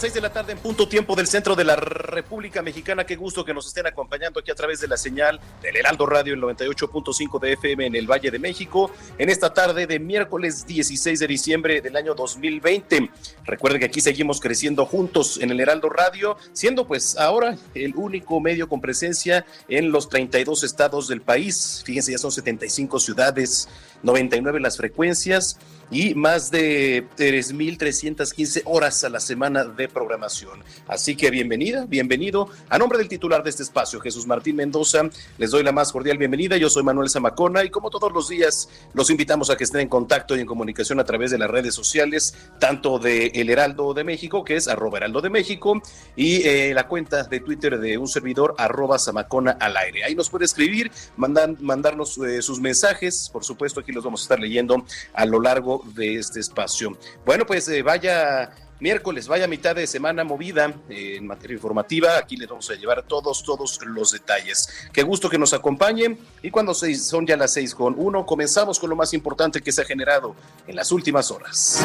las seis de la tarde en punto tiempo del centro de la República Mexicana. Qué gusto que nos estén acompañando aquí a través de la señal del Heraldo Radio, el 98.5 de FM en el Valle de México, en esta tarde de miércoles 16 de diciembre del año 2020. Recuerden que aquí seguimos creciendo juntos en el Heraldo Radio, siendo pues ahora el único medio con presencia en los 32 estados del país. Fíjense, ya son 75 ciudades, 99 las frecuencias y más de 3.315 horas a la semana de programación. Así que bienvenida, bienvenido. A nombre del titular de este espacio, Jesús Martín Mendoza, les doy la más cordial bienvenida. Yo soy Manuel Zamacona y como todos los días, los invitamos a que estén en contacto y en comunicación a través de las redes sociales, tanto de El Heraldo de México, que es arroba Heraldo de México, y eh, la cuenta de Twitter de un servidor, arroba Zamacona al aire. Ahí nos puede escribir, mandan, mandarnos eh, sus mensajes, por supuesto, aquí los vamos a estar leyendo a lo largo de este espacio. Bueno, pues eh, vaya miércoles, vaya mitad de semana movida en materia informativa. Aquí les vamos a llevar todos, todos los detalles. Qué gusto que nos acompañen. Y cuando son ya las seis con uno, comenzamos con lo más importante que se ha generado en las últimas horas.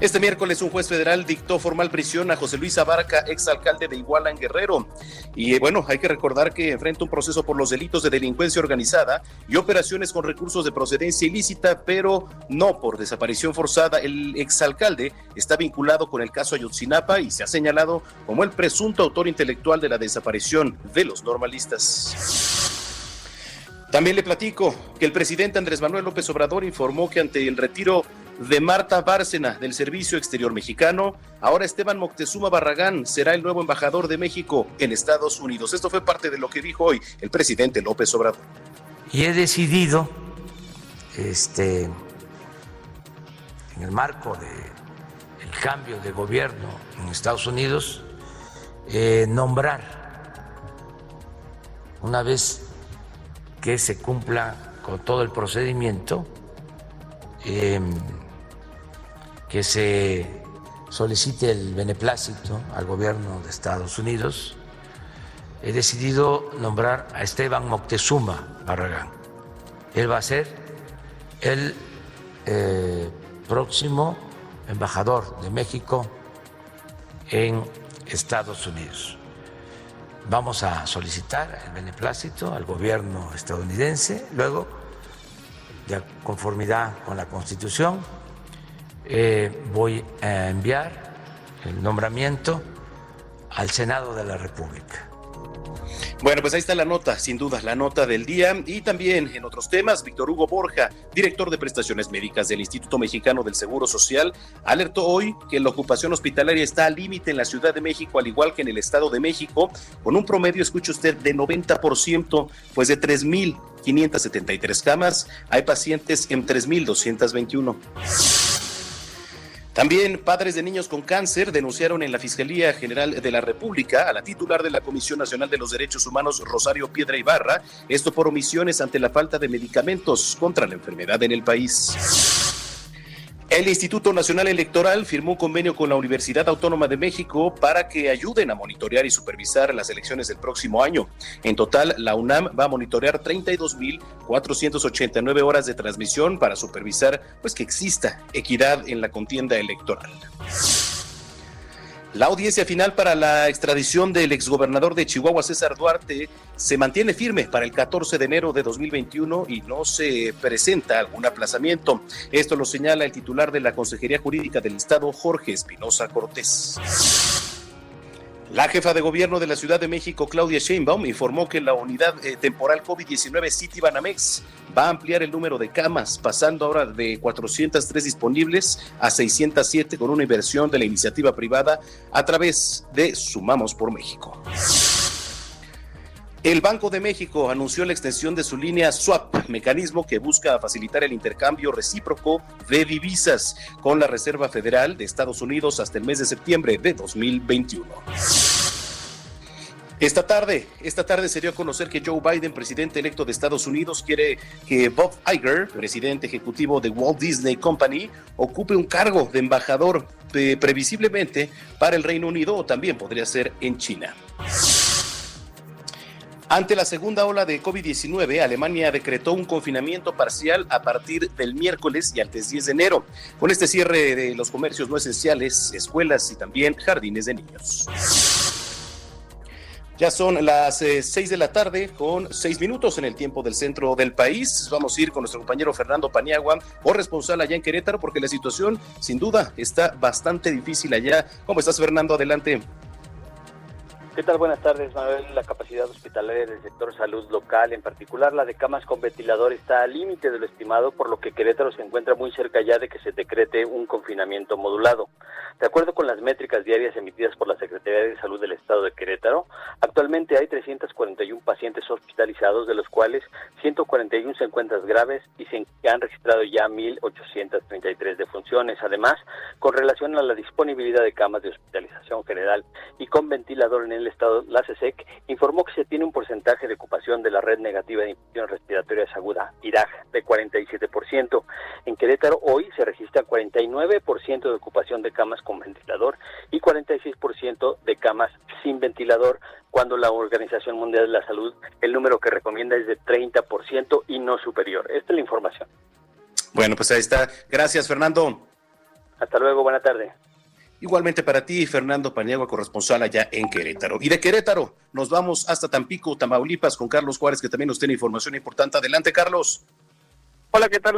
Este miércoles un juez federal dictó formal prisión a José Luis Abarca, exalcalde de Iguala en Guerrero. Y eh, bueno, hay que recordar que enfrenta un proceso por los delitos de delincuencia organizada y operaciones con recursos de procedencia ilícita, pero no por desaparición forzada. El exalcalde está vinculado con el caso Ayotzinapa y se ha señalado como el presunto autor intelectual de la desaparición de los normalistas. También le platico que el presidente Andrés Manuel López Obrador informó que ante el retiro de Marta Bárcena del Servicio Exterior Mexicano. Ahora Esteban Moctezuma Barragán será el nuevo embajador de México en Estados Unidos. Esto fue parte de lo que dijo hoy el presidente López Obrador. Y he decidido, este, en el marco del cambio de gobierno en Estados Unidos, eh, nombrar, una vez que se cumpla con todo el procedimiento, eh, que se solicite el beneplácito al gobierno de Estados Unidos, he decidido nombrar a Esteban Moctezuma Barragán. Él va a ser el eh, próximo embajador de México en Estados Unidos. Vamos a solicitar el beneplácito al gobierno estadounidense, luego, de conformidad con la Constitución, eh, voy a enviar el nombramiento al Senado de la República. Bueno, pues ahí está la nota, sin duda, la nota del día. Y también en otros temas, Víctor Hugo Borja, director de prestaciones médicas del Instituto Mexicano del Seguro Social, alertó hoy que la ocupación hospitalaria está al límite en la Ciudad de México, al igual que en el Estado de México, con un promedio, escuche usted, de 90%, pues de 3.573 camas, hay pacientes en 3.221. También padres de niños con cáncer denunciaron en la Fiscalía General de la República a la titular de la Comisión Nacional de los Derechos Humanos, Rosario Piedra Ibarra, esto por omisiones ante la falta de medicamentos contra la enfermedad en el país. El Instituto Nacional Electoral firmó un convenio con la Universidad Autónoma de México para que ayuden a monitorear y supervisar las elecciones del próximo año. En total, la UNAM va a monitorear 32.489 horas de transmisión para supervisar pues que exista equidad en la contienda electoral. La audiencia final para la extradición del exgobernador de Chihuahua, César Duarte, se mantiene firme para el 14 de enero de 2021 y no se presenta algún aplazamiento. Esto lo señala el titular de la Consejería Jurídica del Estado, Jorge Espinosa Cortés. La jefa de gobierno de la Ciudad de México, Claudia Sheinbaum, informó que la unidad eh, temporal COVID-19 City Banamex va a ampliar el número de camas, pasando ahora de 403 disponibles a 607 con una inversión de la iniciativa privada a través de Sumamos por México. El Banco de México anunció la extensión de su línea SWAP, mecanismo que busca facilitar el intercambio recíproco de divisas con la Reserva Federal de Estados Unidos hasta el mes de septiembre de 2021. Esta tarde, esta tarde se dio a conocer que Joe Biden, presidente electo de Estados Unidos, quiere que Bob Iger, presidente ejecutivo de Walt Disney Company, ocupe un cargo de embajador eh, previsiblemente para el Reino Unido o también podría ser en China. Ante la segunda ola de COVID-19, Alemania decretó un confinamiento parcial a partir del miércoles y antes 10 de enero, con este cierre de los comercios no esenciales, escuelas y también jardines de niños. Ya son las 6 eh, de la tarde con 6 minutos en el tiempo del centro del país. Vamos a ir con nuestro compañero Fernando Paniagua, corresponsal allá en Querétaro, porque la situación sin duda está bastante difícil allá. ¿Cómo estás, Fernando? Adelante. ¿Qué tal? Buenas tardes, Manuel. La capacidad hospitalaria del sector salud local, en particular la de camas con ventilador, está al límite de lo estimado, por lo que Querétaro se encuentra muy cerca ya de que se decrete un confinamiento modulado. De acuerdo con las métricas diarias emitidas por la Secretaría de Salud del Estado de Querétaro, actualmente hay 341 pacientes hospitalizados, de los cuales 141 se encuentran graves y se han registrado ya 1.833 defunciones. Además, con relación a la disponibilidad de camas de hospitalización general y con ventilador en el Estado, la CSEC informó que se tiene un porcentaje de ocupación de la red negativa de infecciones respiratorias aguda, IRAG, de 47%. En Querétaro hoy se registra 49% de ocupación de camas con ventilador y 46% de camas sin ventilador, cuando la Organización Mundial de la Salud el número que recomienda es de 30% y no superior. Esta es la información. Bueno, pues ahí está. Gracias, Fernando. Hasta luego, buena tarde. Igualmente para ti, Fernando Paniagua, corresponsal allá en Querétaro. Y de Querétaro nos vamos hasta Tampico, Tamaulipas, con Carlos Juárez, que también nos tiene información importante. Adelante, Carlos. Hola, ¿qué tal?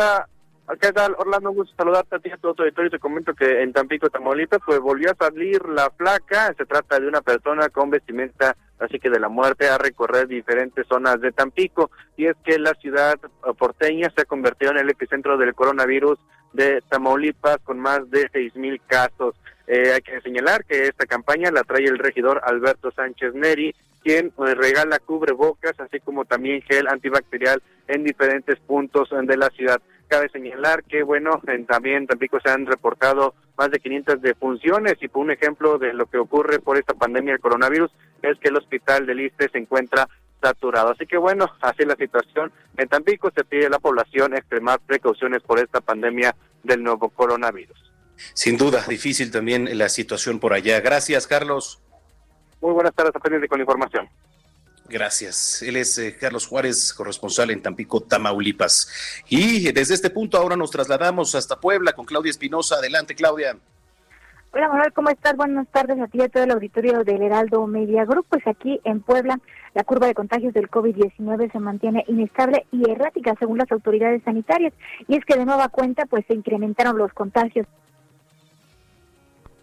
¿Qué tal, Orlando? Un gusto saludarte a ti a todo tu auditorio. Te comento que en Tampico, Tamaulipas, pues volvió a salir la placa. Se trata de una persona con vestimenta, así que de la muerte, a recorrer diferentes zonas de Tampico. Y es que la ciudad porteña se ha convertido en el epicentro del coronavirus de Tamaulipas, con más de seis mil casos. Eh, hay que señalar que esta campaña la trae el regidor Alberto Sánchez Neri, quien pues, regala cubrebocas, así como también gel antibacterial en diferentes puntos de la ciudad. Cabe señalar que, bueno, en, también en Tampico se han reportado más de 500 defunciones y por un ejemplo de lo que ocurre por esta pandemia del coronavirus es que el hospital del ISTE se encuentra saturado. Así que bueno, así es la situación. En Tampico se pide a la población extremar precauciones por esta pandemia del nuevo coronavirus. Sin duda, difícil también la situación por allá. Gracias, Carlos. Muy buenas tardes, pendiente con la información. Gracias. Él es eh, Carlos Juárez, corresponsal en Tampico, Tamaulipas. Y desde este punto ahora nos trasladamos hasta Puebla con Claudia Espinosa. Adelante, Claudia. Hola Manuel, ¿cómo estás? Buenas tardes a ti y a todo el auditorio del Heraldo Media Group. Pues aquí en Puebla la curva de contagios del COVID-19 se mantiene inestable y errática según las autoridades sanitarias. Y es que de nueva cuenta pues se incrementaron los contagios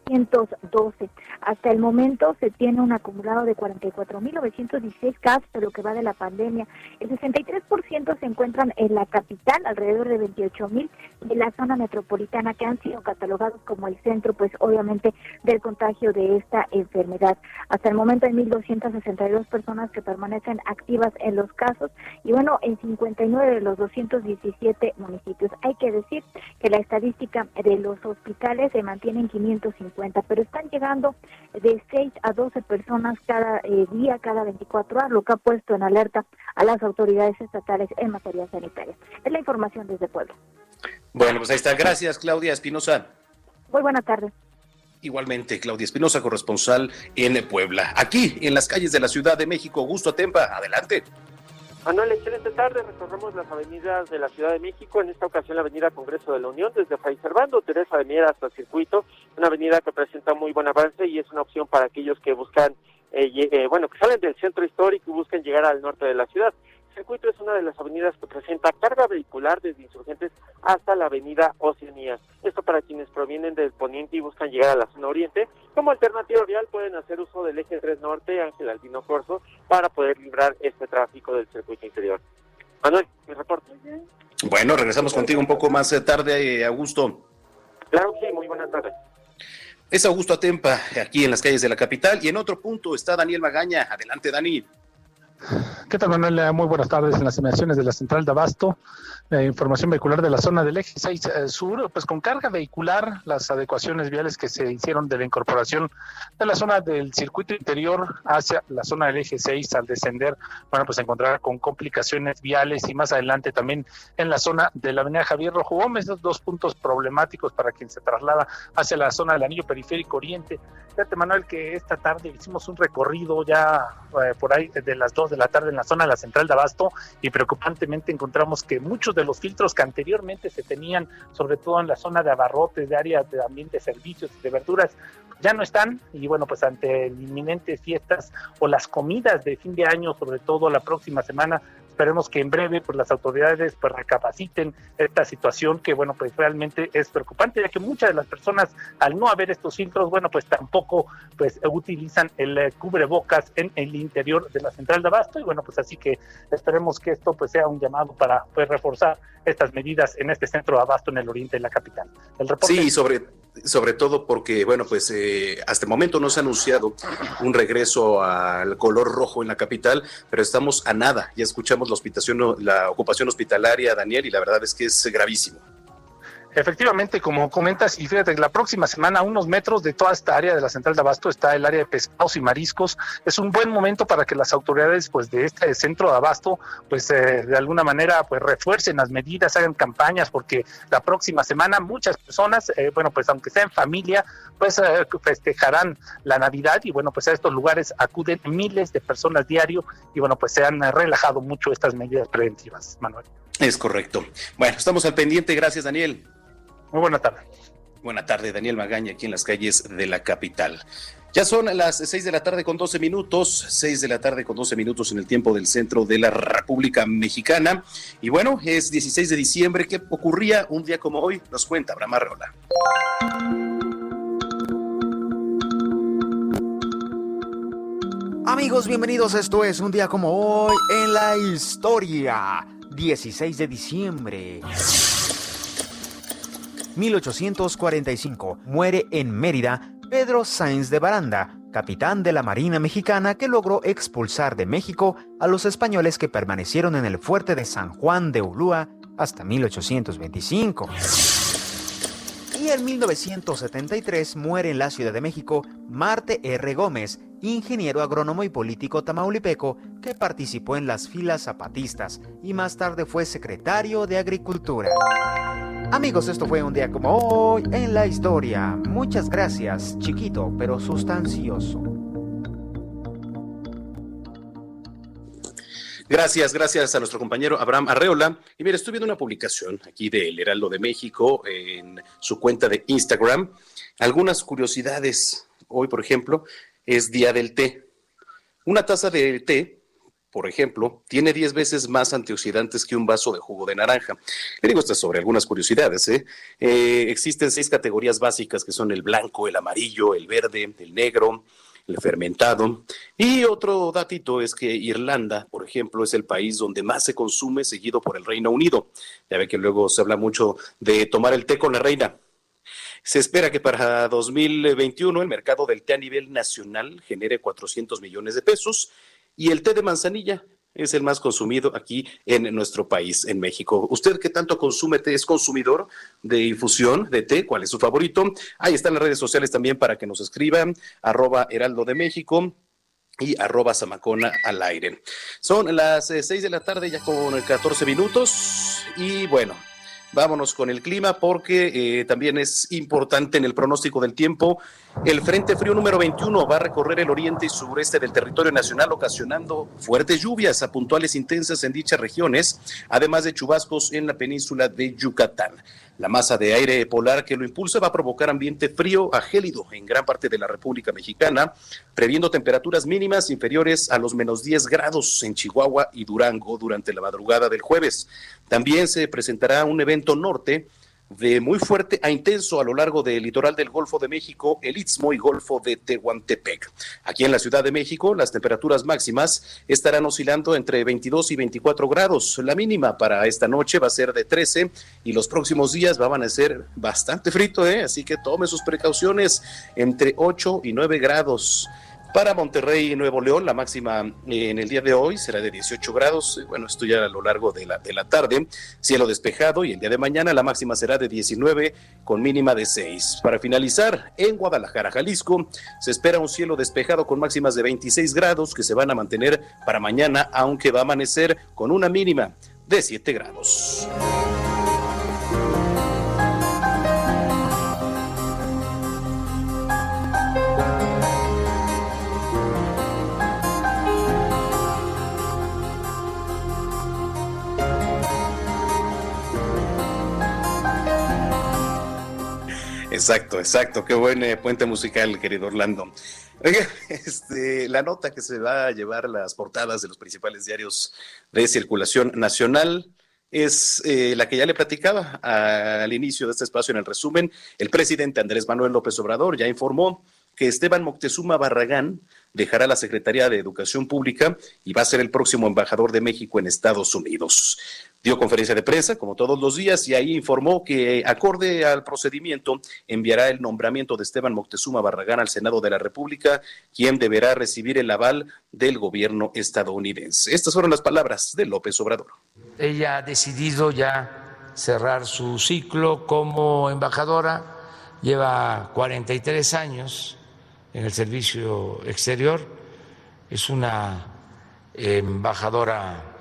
212. Hasta el momento se tiene un acumulado de 44.916 casos de lo que va de la pandemia. El 63% se encuentran en la capital, alrededor de 28.000 de la zona metropolitana que han sido catalogados como el centro, pues obviamente, del contagio de esta enfermedad. Hasta el momento hay 1.262 personas que permanecen activas en los casos y bueno, en 59 de los 217 municipios. Hay que decir que la estadística de los hospitales se mantiene en 550 pero están llegando de 6 a 12 personas cada eh, día, cada 24 horas, lo que ha puesto en alerta a las autoridades estatales en materia sanitaria. Es la información desde Pueblo. Bueno, pues ahí está. Gracias, Claudia Espinosa. Muy buenas tardes. Igualmente, Claudia Espinosa, corresponsal en Puebla. Aquí, en las calles de la Ciudad de México. Gusto Atempa, adelante. Manuel, excelente tarde. Recorremos las avenidas de la Ciudad de México. En esta ocasión, la Avenida Congreso de la Unión, desde Fray Servando, Teresa de Miera hasta el circuito. Una avenida que presenta muy buen avance y es una opción para aquellos que buscan, eh, eh, bueno, que salen del centro histórico y buscan llegar al norte de la ciudad. El circuito es una de las avenidas que presenta carga vehicular desde Insurgentes hasta la avenida Oceanía. Esto para quienes provienen del poniente y buscan llegar a la zona oriente. Como alternativa vial pueden hacer uso del eje 3 norte, Ángel Albino Corso, para poder librar este tráfico del circuito interior. Manuel, mi reporte. Bueno, regresamos contigo un poco más tarde, eh, Augusto. Claro que sí, muy buenas tardes. Es Augusto Atempa, aquí en las calles de la capital. Y en otro punto está Daniel Magaña. Adelante, Dani. ¿Qué tal, Manuel? Muy buenas tardes en las emisiones de la Central de Abasto. Eh, información vehicular de la zona del eje 6 eh, sur, pues con carga vehicular, las adecuaciones viales que se hicieron de la incorporación de la zona del circuito interior hacia la zona del eje 6 al descender, bueno, pues encontrar con complicaciones viales y más adelante también en la zona de la avenida Javier Rojo Gómez, dos puntos problemáticos para quien se traslada hacia la zona del anillo periférico oriente. Fíjate, Manuel, que esta tarde hicimos un recorrido ya eh, por ahí de las 2 de la tarde en la zona de la central de Abasto y preocupantemente encontramos que muchos de los filtros que anteriormente se tenían, sobre todo en la zona de abarrotes, de áreas de ambiente, servicios y de verduras, ya no están. Y bueno, pues ante inminentes fiestas o las comidas de fin de año, sobre todo la próxima semana, Esperemos que en breve pues las autoridades pues recapaciten esta situación que bueno pues realmente es preocupante ya que muchas de las personas al no haber estos filtros bueno pues tampoco pues utilizan el eh, cubrebocas en el interior de la central de abasto y bueno pues así que esperemos que esto pues sea un llamado para pues reforzar estas medidas en este centro de abasto en el oriente de la capital. Sí, sobre sobre todo porque, bueno, pues eh, hasta el momento no se ha anunciado un regreso al color rojo en la capital, pero estamos a nada. Ya escuchamos la, la ocupación hospitalaria, Daniel, y la verdad es que es gravísimo. Efectivamente, como comentas, y fíjate, la próxima semana, a unos metros de toda esta área de la central de Abasto, está el área de pescados y mariscos. Es un buen momento para que las autoridades, pues, de este centro de Abasto, pues, eh, de alguna manera, pues, refuercen las medidas, hagan campañas, porque la próxima semana muchas personas, eh, bueno, pues, aunque sea en familia, pues, eh, festejarán la Navidad y, bueno, pues, a estos lugares acuden miles de personas diario y, bueno, pues, se han relajado mucho estas medidas preventivas, Manuel. Es correcto. Bueno, estamos al pendiente. Gracias, Daniel. Muy buena tarde. Buena tarde, Daniel Magaña, aquí en las calles de la capital. Ya son las seis de la tarde con 12 minutos, seis de la tarde con 12 minutos en el tiempo del centro de la República Mexicana. Y bueno, es 16 de diciembre. ¿Qué ocurría un día como hoy? Nos cuenta Abraham Arreola. Amigos, bienvenidos. Esto es un día como hoy en la historia. 16 de diciembre. 1845 muere en Mérida Pedro Sáenz de Baranda, capitán de la Marina Mexicana que logró expulsar de México a los españoles que permanecieron en el fuerte de San Juan de Ulúa hasta 1825. Y en 1973 muere en la Ciudad de México Marte R. Gómez, ingeniero agrónomo y político tamaulipeco que participó en las filas zapatistas y más tarde fue secretario de Agricultura. Amigos, esto fue un día como hoy en la historia. Muchas gracias, chiquito pero sustancioso. Gracias, gracias a nuestro compañero Abraham Arreola. Y mira, estoy viendo una publicación aquí del Heraldo de México en su cuenta de Instagram. Algunas curiosidades. Hoy, por ejemplo, es Día del Té. Una taza de té, por ejemplo, tiene 10 veces más antioxidantes que un vaso de jugo de naranja. Le digo esto sobre algunas curiosidades. ¿eh? Eh, existen seis categorías básicas que son el blanco, el amarillo, el verde, el negro, el fermentado. Y otro datito es que Irlanda, por ejemplo, es el país donde más se consume, seguido por el Reino Unido. Ya ve que luego se habla mucho de tomar el té con la reina. Se espera que para 2021 el mercado del té a nivel nacional genere 400 millones de pesos y el té de manzanilla es el más consumido aquí en nuestro país, en México. ¿Usted qué tanto consume té? ¿Es consumidor de infusión de té? ¿Cuál es su favorito? Ahí están las redes sociales también para que nos escriban, arroba Heraldo de México y arroba Zamacona al aire. Son las eh, seis de la tarde ya con 14 minutos y bueno, vámonos con el clima porque eh, también es importante en el pronóstico del tiempo. El Frente Frío número 21 va a recorrer el oriente y sureste del territorio nacional ocasionando fuertes lluvias a puntuales intensas en dichas regiones, además de chubascos en la península de Yucatán. La masa de aire polar que lo impulsa va a provocar ambiente frío a gélido en gran parte de la República Mexicana, previendo temperaturas mínimas inferiores a los menos 10 grados en Chihuahua y Durango durante la madrugada del jueves. También se presentará un evento norte de muy fuerte a intenso a lo largo del litoral del Golfo de México, el Istmo y Golfo de Tehuantepec. Aquí en la Ciudad de México, las temperaturas máximas estarán oscilando entre 22 y 24 grados. La mínima para esta noche va a ser de 13 y los próximos días van a ser bastante frito, ¿eh? así que tome sus precauciones entre 8 y 9 grados. Para Monterrey y Nuevo León, la máxima eh, en el día de hoy será de 18 grados. Eh, bueno, esto ya a lo largo de la, de la tarde. Cielo despejado y el día de mañana la máxima será de 19 con mínima de 6. Para finalizar, en Guadalajara, Jalisco, se espera un cielo despejado con máximas de 26 grados que se van a mantener para mañana, aunque va a amanecer con una mínima de 7 grados. Exacto, exacto. Qué buen eh, puente musical, querido Orlando. Este, la nota que se va a llevar las portadas de los principales diarios de circulación nacional es eh, la que ya le platicaba al inicio de este espacio en el resumen. El presidente Andrés Manuel López Obrador ya informó que Esteban Moctezuma Barragán dejará la Secretaría de Educación Pública y va a ser el próximo embajador de México en Estados Unidos. Dio conferencia de prensa, como todos los días, y ahí informó que, acorde al procedimiento, enviará el nombramiento de Esteban Moctezuma Barragán al Senado de la República, quien deberá recibir el aval del gobierno estadounidense. Estas fueron las palabras de López Obrador. Ella ha decidido ya cerrar su ciclo como embajadora, lleva 43 años en el servicio exterior, es una embajadora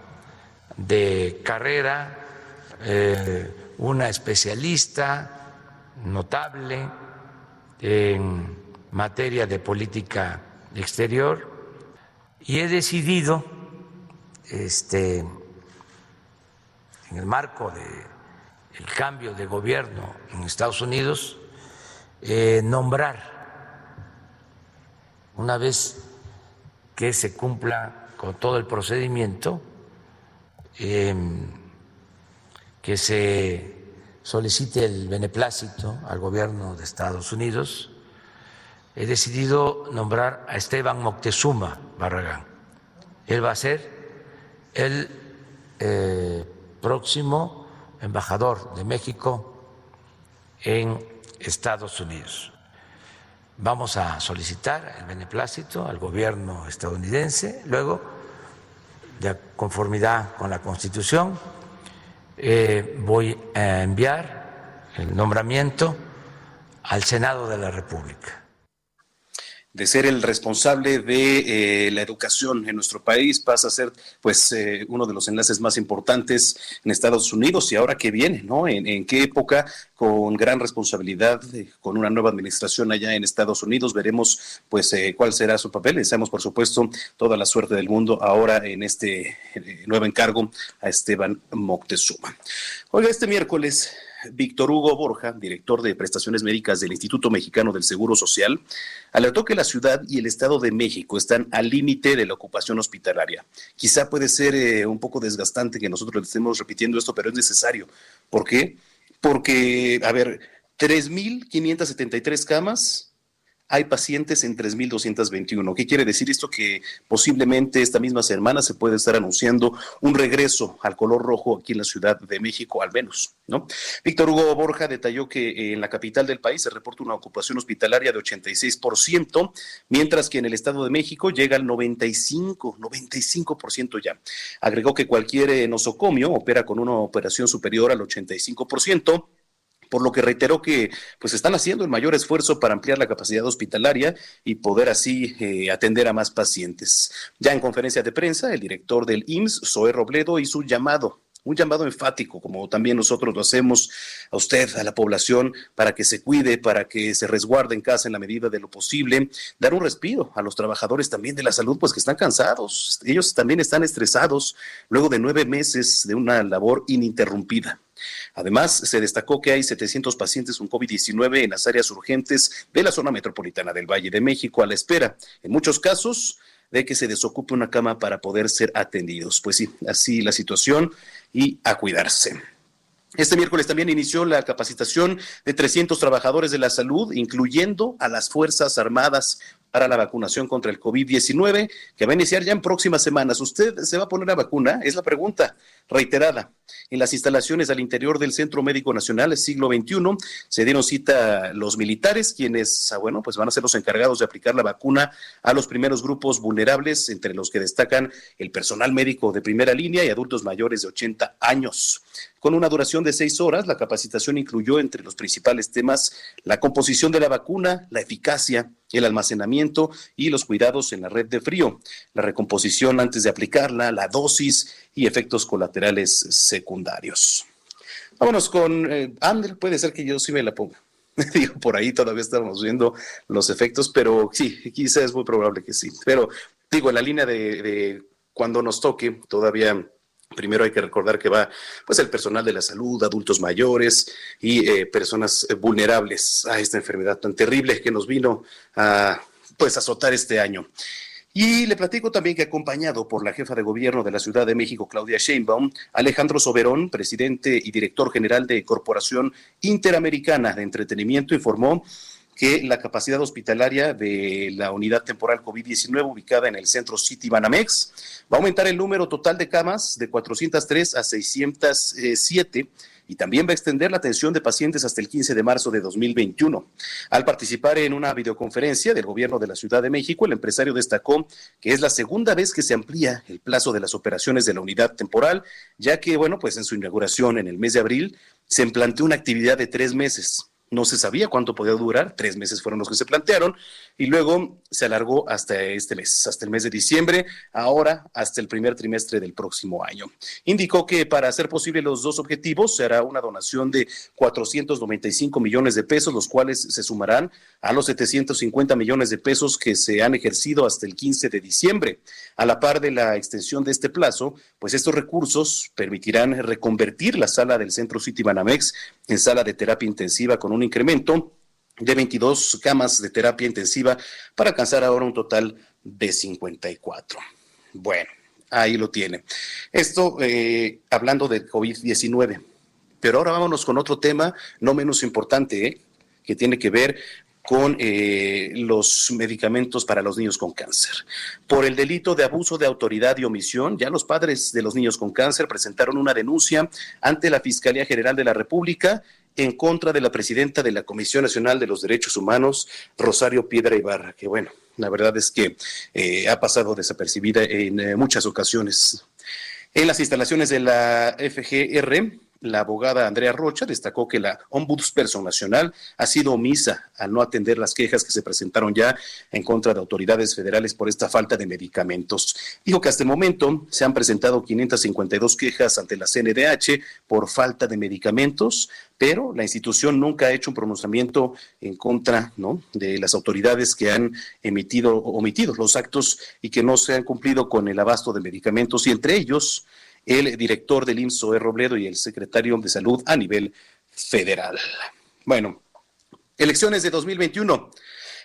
de carrera, eh, una especialista notable en materia de política exterior y he decidido, este, en el marco del cambio de gobierno en Estados Unidos, eh, nombrar una vez que se cumpla con todo el procedimiento, em, que se solicite el beneplácito al gobierno de Estados Unidos, he decidido nombrar a Esteban Moctezuma Barragán. Él va a ser el eh, próximo embajador de México en Estados Unidos. Vamos a solicitar el beneplácito al gobierno estadounidense, luego, de conformidad con la Constitución, eh, voy a enviar el nombramiento al Senado de la República de ser el responsable de eh, la educación en nuestro país, pasa a ser pues eh, uno de los enlaces más importantes en Estados Unidos y ahora que viene, ¿no? ¿En, qué época con gran responsabilidad, eh, con una nueva administración allá en Estados Unidos? Veremos pues cuál será su papel. Deseamos por supuesto toda la suerte del mundo ahora en este nuevo encargo a Esteban Moctezuma. Oiga, este miércoles Víctor Hugo Borja, director de prestaciones médicas del Instituto Mexicano del Seguro Social, alertó que la ciudad y el Estado de México están al límite de la ocupación hospitalaria. Quizá puede ser eh, un poco desgastante que nosotros estemos repitiendo esto, pero es necesario. ¿Por qué? Porque, a ver, 3.573 camas hay pacientes en 3.221. ¿Qué quiere decir esto? Que posiblemente esta misma semana se puede estar anunciando un regreso al color rojo aquí en la Ciudad de México, al menos, ¿no? Víctor Hugo Borja detalló que en la capital del país se reporta una ocupación hospitalaria de 86%, mientras que en el Estado de México llega al 95, 95% ya. Agregó que cualquier nosocomio opera con una operación superior al 85% por lo que reiteró que pues están haciendo el mayor esfuerzo para ampliar la capacidad hospitalaria y poder así eh, atender a más pacientes. Ya en conferencia de prensa, el director del IMSS, Zoe Robledo, hizo un llamado un llamado enfático, como también nosotros lo hacemos a usted, a la población, para que se cuide, para que se resguarde en casa en la medida de lo posible, dar un respiro a los trabajadores también de la salud, pues que están cansados, ellos también están estresados luego de nueve meses de una labor ininterrumpida. Además, se destacó que hay 700 pacientes con COVID-19 en las áreas urgentes de la zona metropolitana del Valle de México a la espera, en muchos casos, de que se desocupe una cama para poder ser atendidos. Pues sí, así la situación y a cuidarse. Este miércoles también inició la capacitación de 300 trabajadores de la salud, incluyendo a las Fuerzas Armadas para la vacunación contra el COVID-19, que va a iniciar ya en próximas semanas. ¿Usted se va a poner la vacuna? Es la pregunta reiterada. En las instalaciones al interior del Centro Médico Nacional, siglo XXI, se dieron cita los militares, quienes, ah, bueno, pues van a ser los encargados de aplicar la vacuna a los primeros grupos vulnerables, entre los que destacan el personal médico de primera línea y adultos mayores de 80 años. Con una duración de seis horas, la capacitación incluyó entre los principales temas la composición de la vacuna, la eficacia, el almacenamiento y los cuidados en la red de frío, la recomposición antes de aplicarla, la dosis y efectos colaterales secundarios. Vámonos con eh, Ander, puede ser que yo sí me la ponga. Digo, por ahí todavía estamos viendo los efectos, pero sí, quizás es muy probable que sí. Pero digo, en la línea de, de cuando nos toque, todavía Primero hay que recordar que va pues el personal de la salud, adultos mayores y eh, personas eh, vulnerables a esta enfermedad tan terrible que nos vino a pues azotar este año. Y le platico también que acompañado por la jefa de gobierno de la Ciudad de México, Claudia Sheinbaum, Alejandro Soberón, presidente y director general de Corporación Interamericana de Entretenimiento, informó que la capacidad hospitalaria de la unidad temporal COVID-19 ubicada en el centro City Banamex va a aumentar el número total de camas de 403 a 607 y también va a extender la atención de pacientes hasta el 15 de marzo de 2021. Al participar en una videoconferencia del gobierno de la Ciudad de México, el empresario destacó que es la segunda vez que se amplía el plazo de las operaciones de la unidad temporal, ya que, bueno, pues en su inauguración en el mes de abril se implanteó una actividad de tres meses no se sabía cuánto podía durar, tres meses fueron los que se plantearon, y luego se alargó hasta este mes, hasta el mes de diciembre, ahora hasta el primer trimestre del próximo año. Indicó que para hacer posible los dos objetivos será una donación de 495 millones de pesos, los cuales se sumarán a los 750 millones de pesos que se han ejercido hasta el 15 de diciembre. A la par de la extensión de este plazo, pues estos recursos permitirán reconvertir la sala del Centro City Banamex en sala de terapia intensiva con un incremento de 22 camas de terapia intensiva para alcanzar ahora un total de 54. Bueno, ahí lo tiene. Esto eh, hablando de COVID-19. Pero ahora vámonos con otro tema no menos importante, ¿eh? que tiene que ver con eh, los medicamentos para los niños con cáncer. Por el delito de abuso de autoridad y omisión, ya los padres de los niños con cáncer presentaron una denuncia ante la Fiscalía General de la República en contra de la presidenta de la Comisión Nacional de los Derechos Humanos, Rosario Piedra Ibarra, que bueno, la verdad es que eh, ha pasado desapercibida en eh, muchas ocasiones. En las instalaciones de la FGR, la abogada Andrea Rocha destacó que la Ombudsperson Nacional ha sido omisa al no atender las quejas que se presentaron ya en contra de autoridades federales por esta falta de medicamentos. Dijo que hasta el momento se han presentado 552 quejas ante la CNDH por falta de medicamentos, pero la institución nunca ha hecho un pronunciamiento en contra de las autoridades que han emitido omitido los actos y que no se han cumplido con el abasto de medicamentos y entre ellos el director del IMSS, E. Robledo, y el secretario de Salud a nivel federal. Bueno, elecciones de 2021.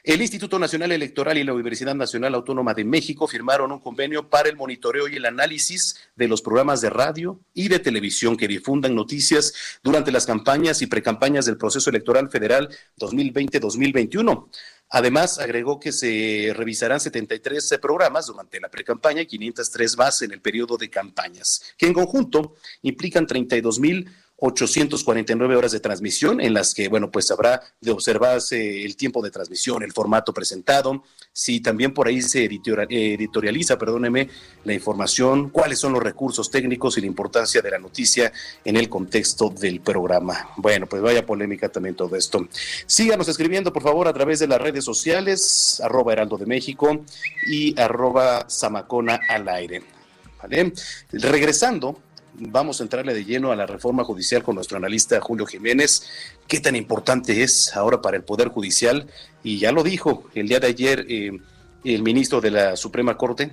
El Instituto Nacional Electoral y la Universidad Nacional Autónoma de México firmaron un convenio para el monitoreo y el análisis de los programas de radio y de televisión que difundan noticias durante las campañas y precampañas del proceso electoral federal 2020-2021. Además, agregó que se revisarán 73 programas durante la precampaña y 503 más en el periodo de campañas, que en conjunto implican 32 mil 849 horas de transmisión en las que, bueno, pues habrá de observarse el tiempo de transmisión, el formato presentado, si también por ahí se editorializa, perdóneme, la información, cuáles son los recursos técnicos y la importancia de la noticia en el contexto del programa. Bueno, pues vaya polémica también todo esto. Síganos escribiendo, por favor, a través de las redes sociales, arroba Heraldo de México y arroba Zamacona al aire. ¿Vale? Regresando, vamos a entrarle de lleno a la reforma judicial con nuestro analista Julio Jiménez. ¿Qué tan importante es ahora para el Poder Judicial? Y ya lo dijo el día de ayer eh, el ministro de la Suprema Corte,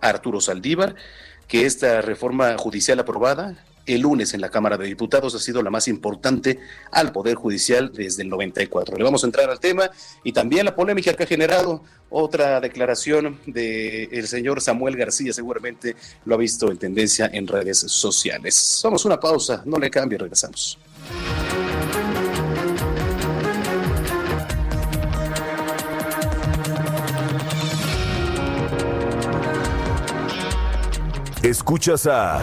Arturo Saldívar, que esta reforma judicial aprobada el lunes en la Cámara de Diputados ha sido la más importante al Poder Judicial desde el 94. Le vamos a entrar al tema y también la polémica que ha generado otra declaración del señor Samuel García, seguramente lo ha visto en tendencia en redes sociales. Vamos a una pausa, no le cambie, regresamos. Escuchas a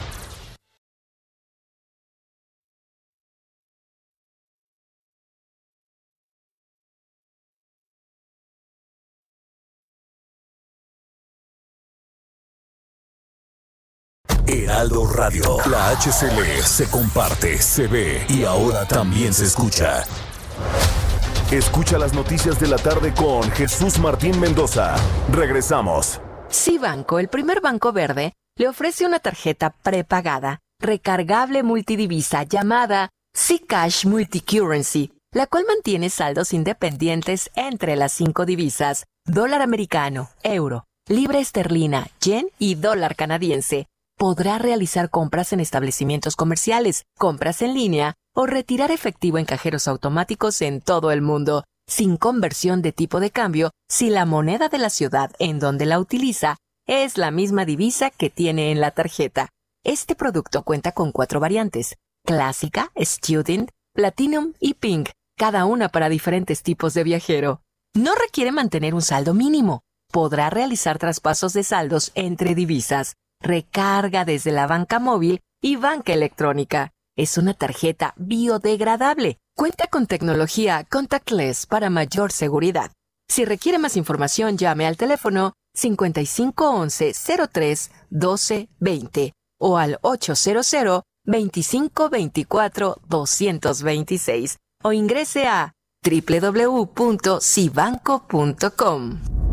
La HCL se comparte, se ve y ahora también se escucha. Escucha las noticias de la tarde con Jesús Martín Mendoza. Regresamos. Cibanco, el primer banco verde, le ofrece una tarjeta prepagada, recargable multidivisa llamada Cash Multicurrency, la cual mantiene saldos independientes entre las cinco divisas, dólar americano, euro, libra esterlina, yen y dólar canadiense podrá realizar compras en establecimientos comerciales, compras en línea o retirar efectivo en cajeros automáticos en todo el mundo, sin conversión de tipo de cambio si la moneda de la ciudad en donde la utiliza es la misma divisa que tiene en la tarjeta. Este producto cuenta con cuatro variantes, clásica, student, platinum y pink, cada una para diferentes tipos de viajero. No requiere mantener un saldo mínimo. Podrá realizar traspasos de saldos entre divisas recarga desde la banca móvil y banca electrónica. Es una tarjeta biodegradable. Cuenta con tecnología contactless para mayor seguridad. Si requiere más información, llame al teléfono 5511 03 12 20 o al 800 2524 226 o ingrese a www.cibanco.com.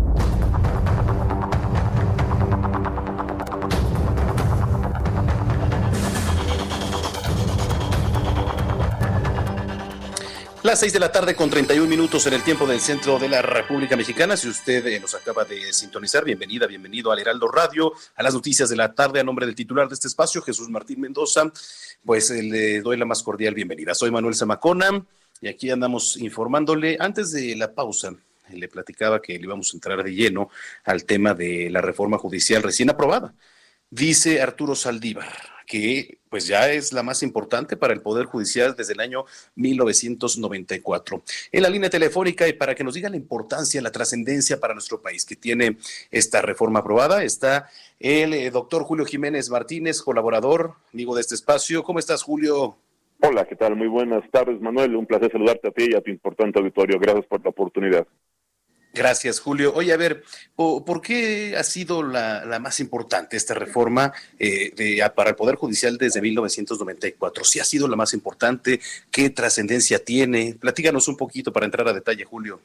Las seis de la tarde con 31 minutos en el tiempo del centro de la República Mexicana. Si usted eh, nos acaba de sintonizar, bienvenida, bienvenido al Heraldo Radio, a las noticias de la tarde a nombre del titular de este espacio, Jesús Martín Mendoza. Pues eh, le doy la más cordial bienvenida. Soy Manuel Zamacona y aquí andamos informándole. Antes de la pausa, le platicaba que le íbamos a entrar de lleno al tema de la reforma judicial recién aprobada. Dice Arturo Saldívar que pues ya es la más importante para el Poder Judicial desde el año 1994. En la línea telefónica y para que nos diga la importancia, la trascendencia para nuestro país que tiene esta reforma aprobada, está el eh, doctor Julio Jiménez Martínez, colaborador, amigo de este espacio. ¿Cómo estás, Julio? Hola, ¿qué tal? Muy buenas tardes, Manuel. Un placer saludarte a ti y a tu importante auditorio. Gracias por la oportunidad. Gracias, Julio. Oye, a ver, ¿por, qué ha sido la, más importante esta reforma eh, para el Poder Judicial desde 1994? ¿Sí ha sido la más importante? ¿Qué trascendencia tiene? Platíganos un poquito para entrar a detalle, Julio.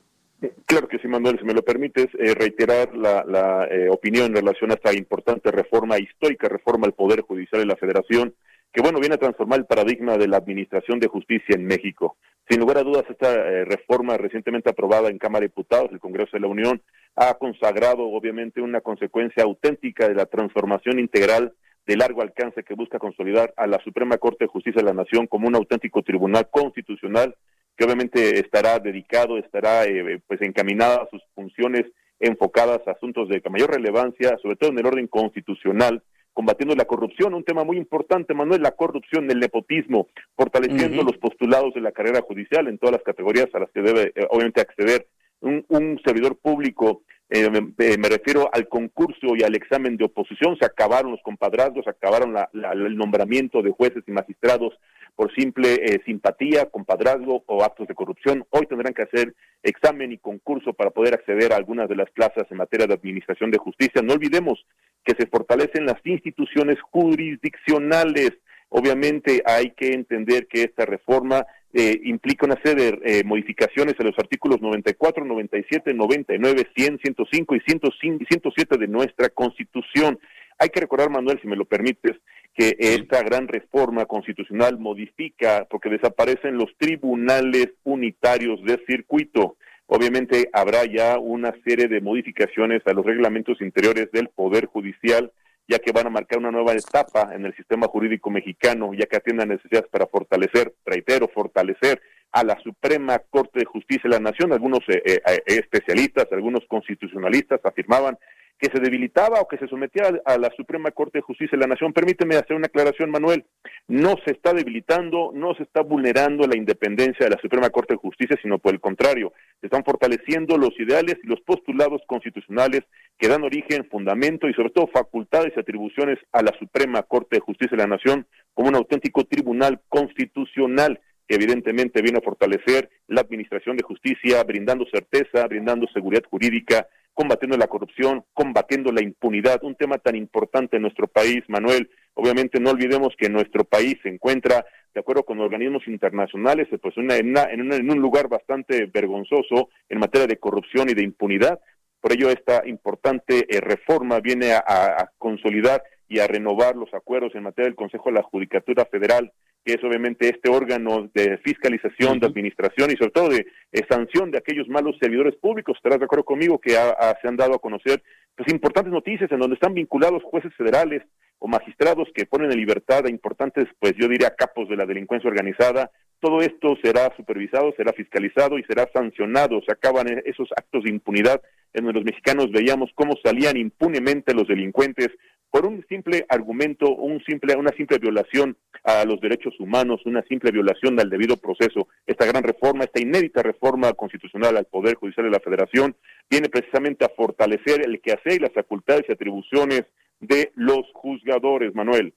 Claro que sí, Manuel, si me lo permites, eh, reiterar la, eh, opinión en relación a esta importante reforma histórica, reforma al Poder Judicial de la Federación, que bueno, viene a transformar el paradigma de la administración de justicia en México. Sin lugar a dudas, esta eh, reforma recientemente aprobada en Cámara de Diputados, el Congreso de la Unión, ha consagrado obviamente una consecuencia auténtica de la transformación integral de largo alcance que busca consolidar a la Suprema Corte de Justicia de la Nación como un auténtico tribunal constitucional que obviamente estará dedicado, estará eh, pues encaminada a sus funciones enfocadas a asuntos de mayor relevancia, sobre todo en el orden constitucional, combatiendo la corrupción, un tema muy importante, Manuel, la corrupción, el nepotismo, fortaleciendo los postulados de la carrera judicial en todas las categorías a las que debe eh, obviamente acceder un, un servidor público eh, me, refiero al concurso y al examen de oposición, se acabaron los compadrazgos, se acabaron el nombramiento de jueces y magistrados por simple eh, simpatía, compadrazgo o actos de corrupción. Hoy tendrán que hacer examen y concurso para poder acceder a algunas de las plazas en materia de administración de justicia. No olvidemos que se fortalecen las instituciones jurisdiccionales, Obviamente hay que entender que esta reforma eh, implica una serie de eh, modificaciones en los artículos 94, 97, 99, 100, 105 y 107 de nuestra Constitución. Hay que recordar, Manuel, si me lo permites, que esta gran reforma constitucional modifica, porque desaparecen los tribunales unitarios de circuito. Obviamente habrá ya una serie de modificaciones a los reglamentos interiores del Poder Judicial ya que van a marcar una nueva etapa en el sistema jurídico mexicano, ya que atiendan necesidades para fortalecer, reitero, fortalecer a la Suprema Corte de Justicia de la Nación. Algunos eh, eh, eh, especialistas, algunos constitucionalistas afirmaban que se debilitaba o que se sometía a la Suprema Corte de Justicia de la Nación. Permíteme hacer una aclaración, Manuel. No se está debilitando, no se está vulnerando la independencia de la Suprema Corte de Justicia, sino por el contrario, se están fortaleciendo los ideales y los postulados constitucionales que dan origen, fundamento y sobre todo facultades y atribuciones a la Suprema Corte de Justicia de la Nación como un auténtico tribunal constitucional que evidentemente viene a fortalecer la administración de justicia, brindando certeza, brindando seguridad jurídica, combatiendo la corrupción, combatiendo la impunidad, un tema tan importante en nuestro país, Manuel. Obviamente no olvidemos que nuestro país se encuentra, de acuerdo con organismos internacionales, pues en, en, un lugar bastante vergonzoso en materia de corrupción y de impunidad. Por ello, esta importante eh, reforma viene a, consolidar y a renovar los acuerdos en materia del Consejo de la Judicatura Federal, que es obviamente este órgano de fiscalización, de administración y sobre todo de eh, sanción de aquellos malos servidores públicos. Estarás de acuerdo conmigo que se han dado a conocer pues, importantes noticias en donde están vinculados jueces federales o magistrados que ponen en libertad a importantes, pues yo diría, capos de la delincuencia organizada, todo esto será supervisado, será fiscalizado y será sancionado. Se acaban e-, esos actos de impunidad en donde los mexicanos veíamos cómo salían impunemente los delincuentes por un simple argumento, un simple, una simple violación a los derechos humanos, una simple violación al debido proceso. Esta gran reforma, esta inédita reforma constitucional al Poder Judicial de la Federación, viene precisamente a fortalecer el quehacer y las facultades y atribuciones de los juzgadores, Manuel.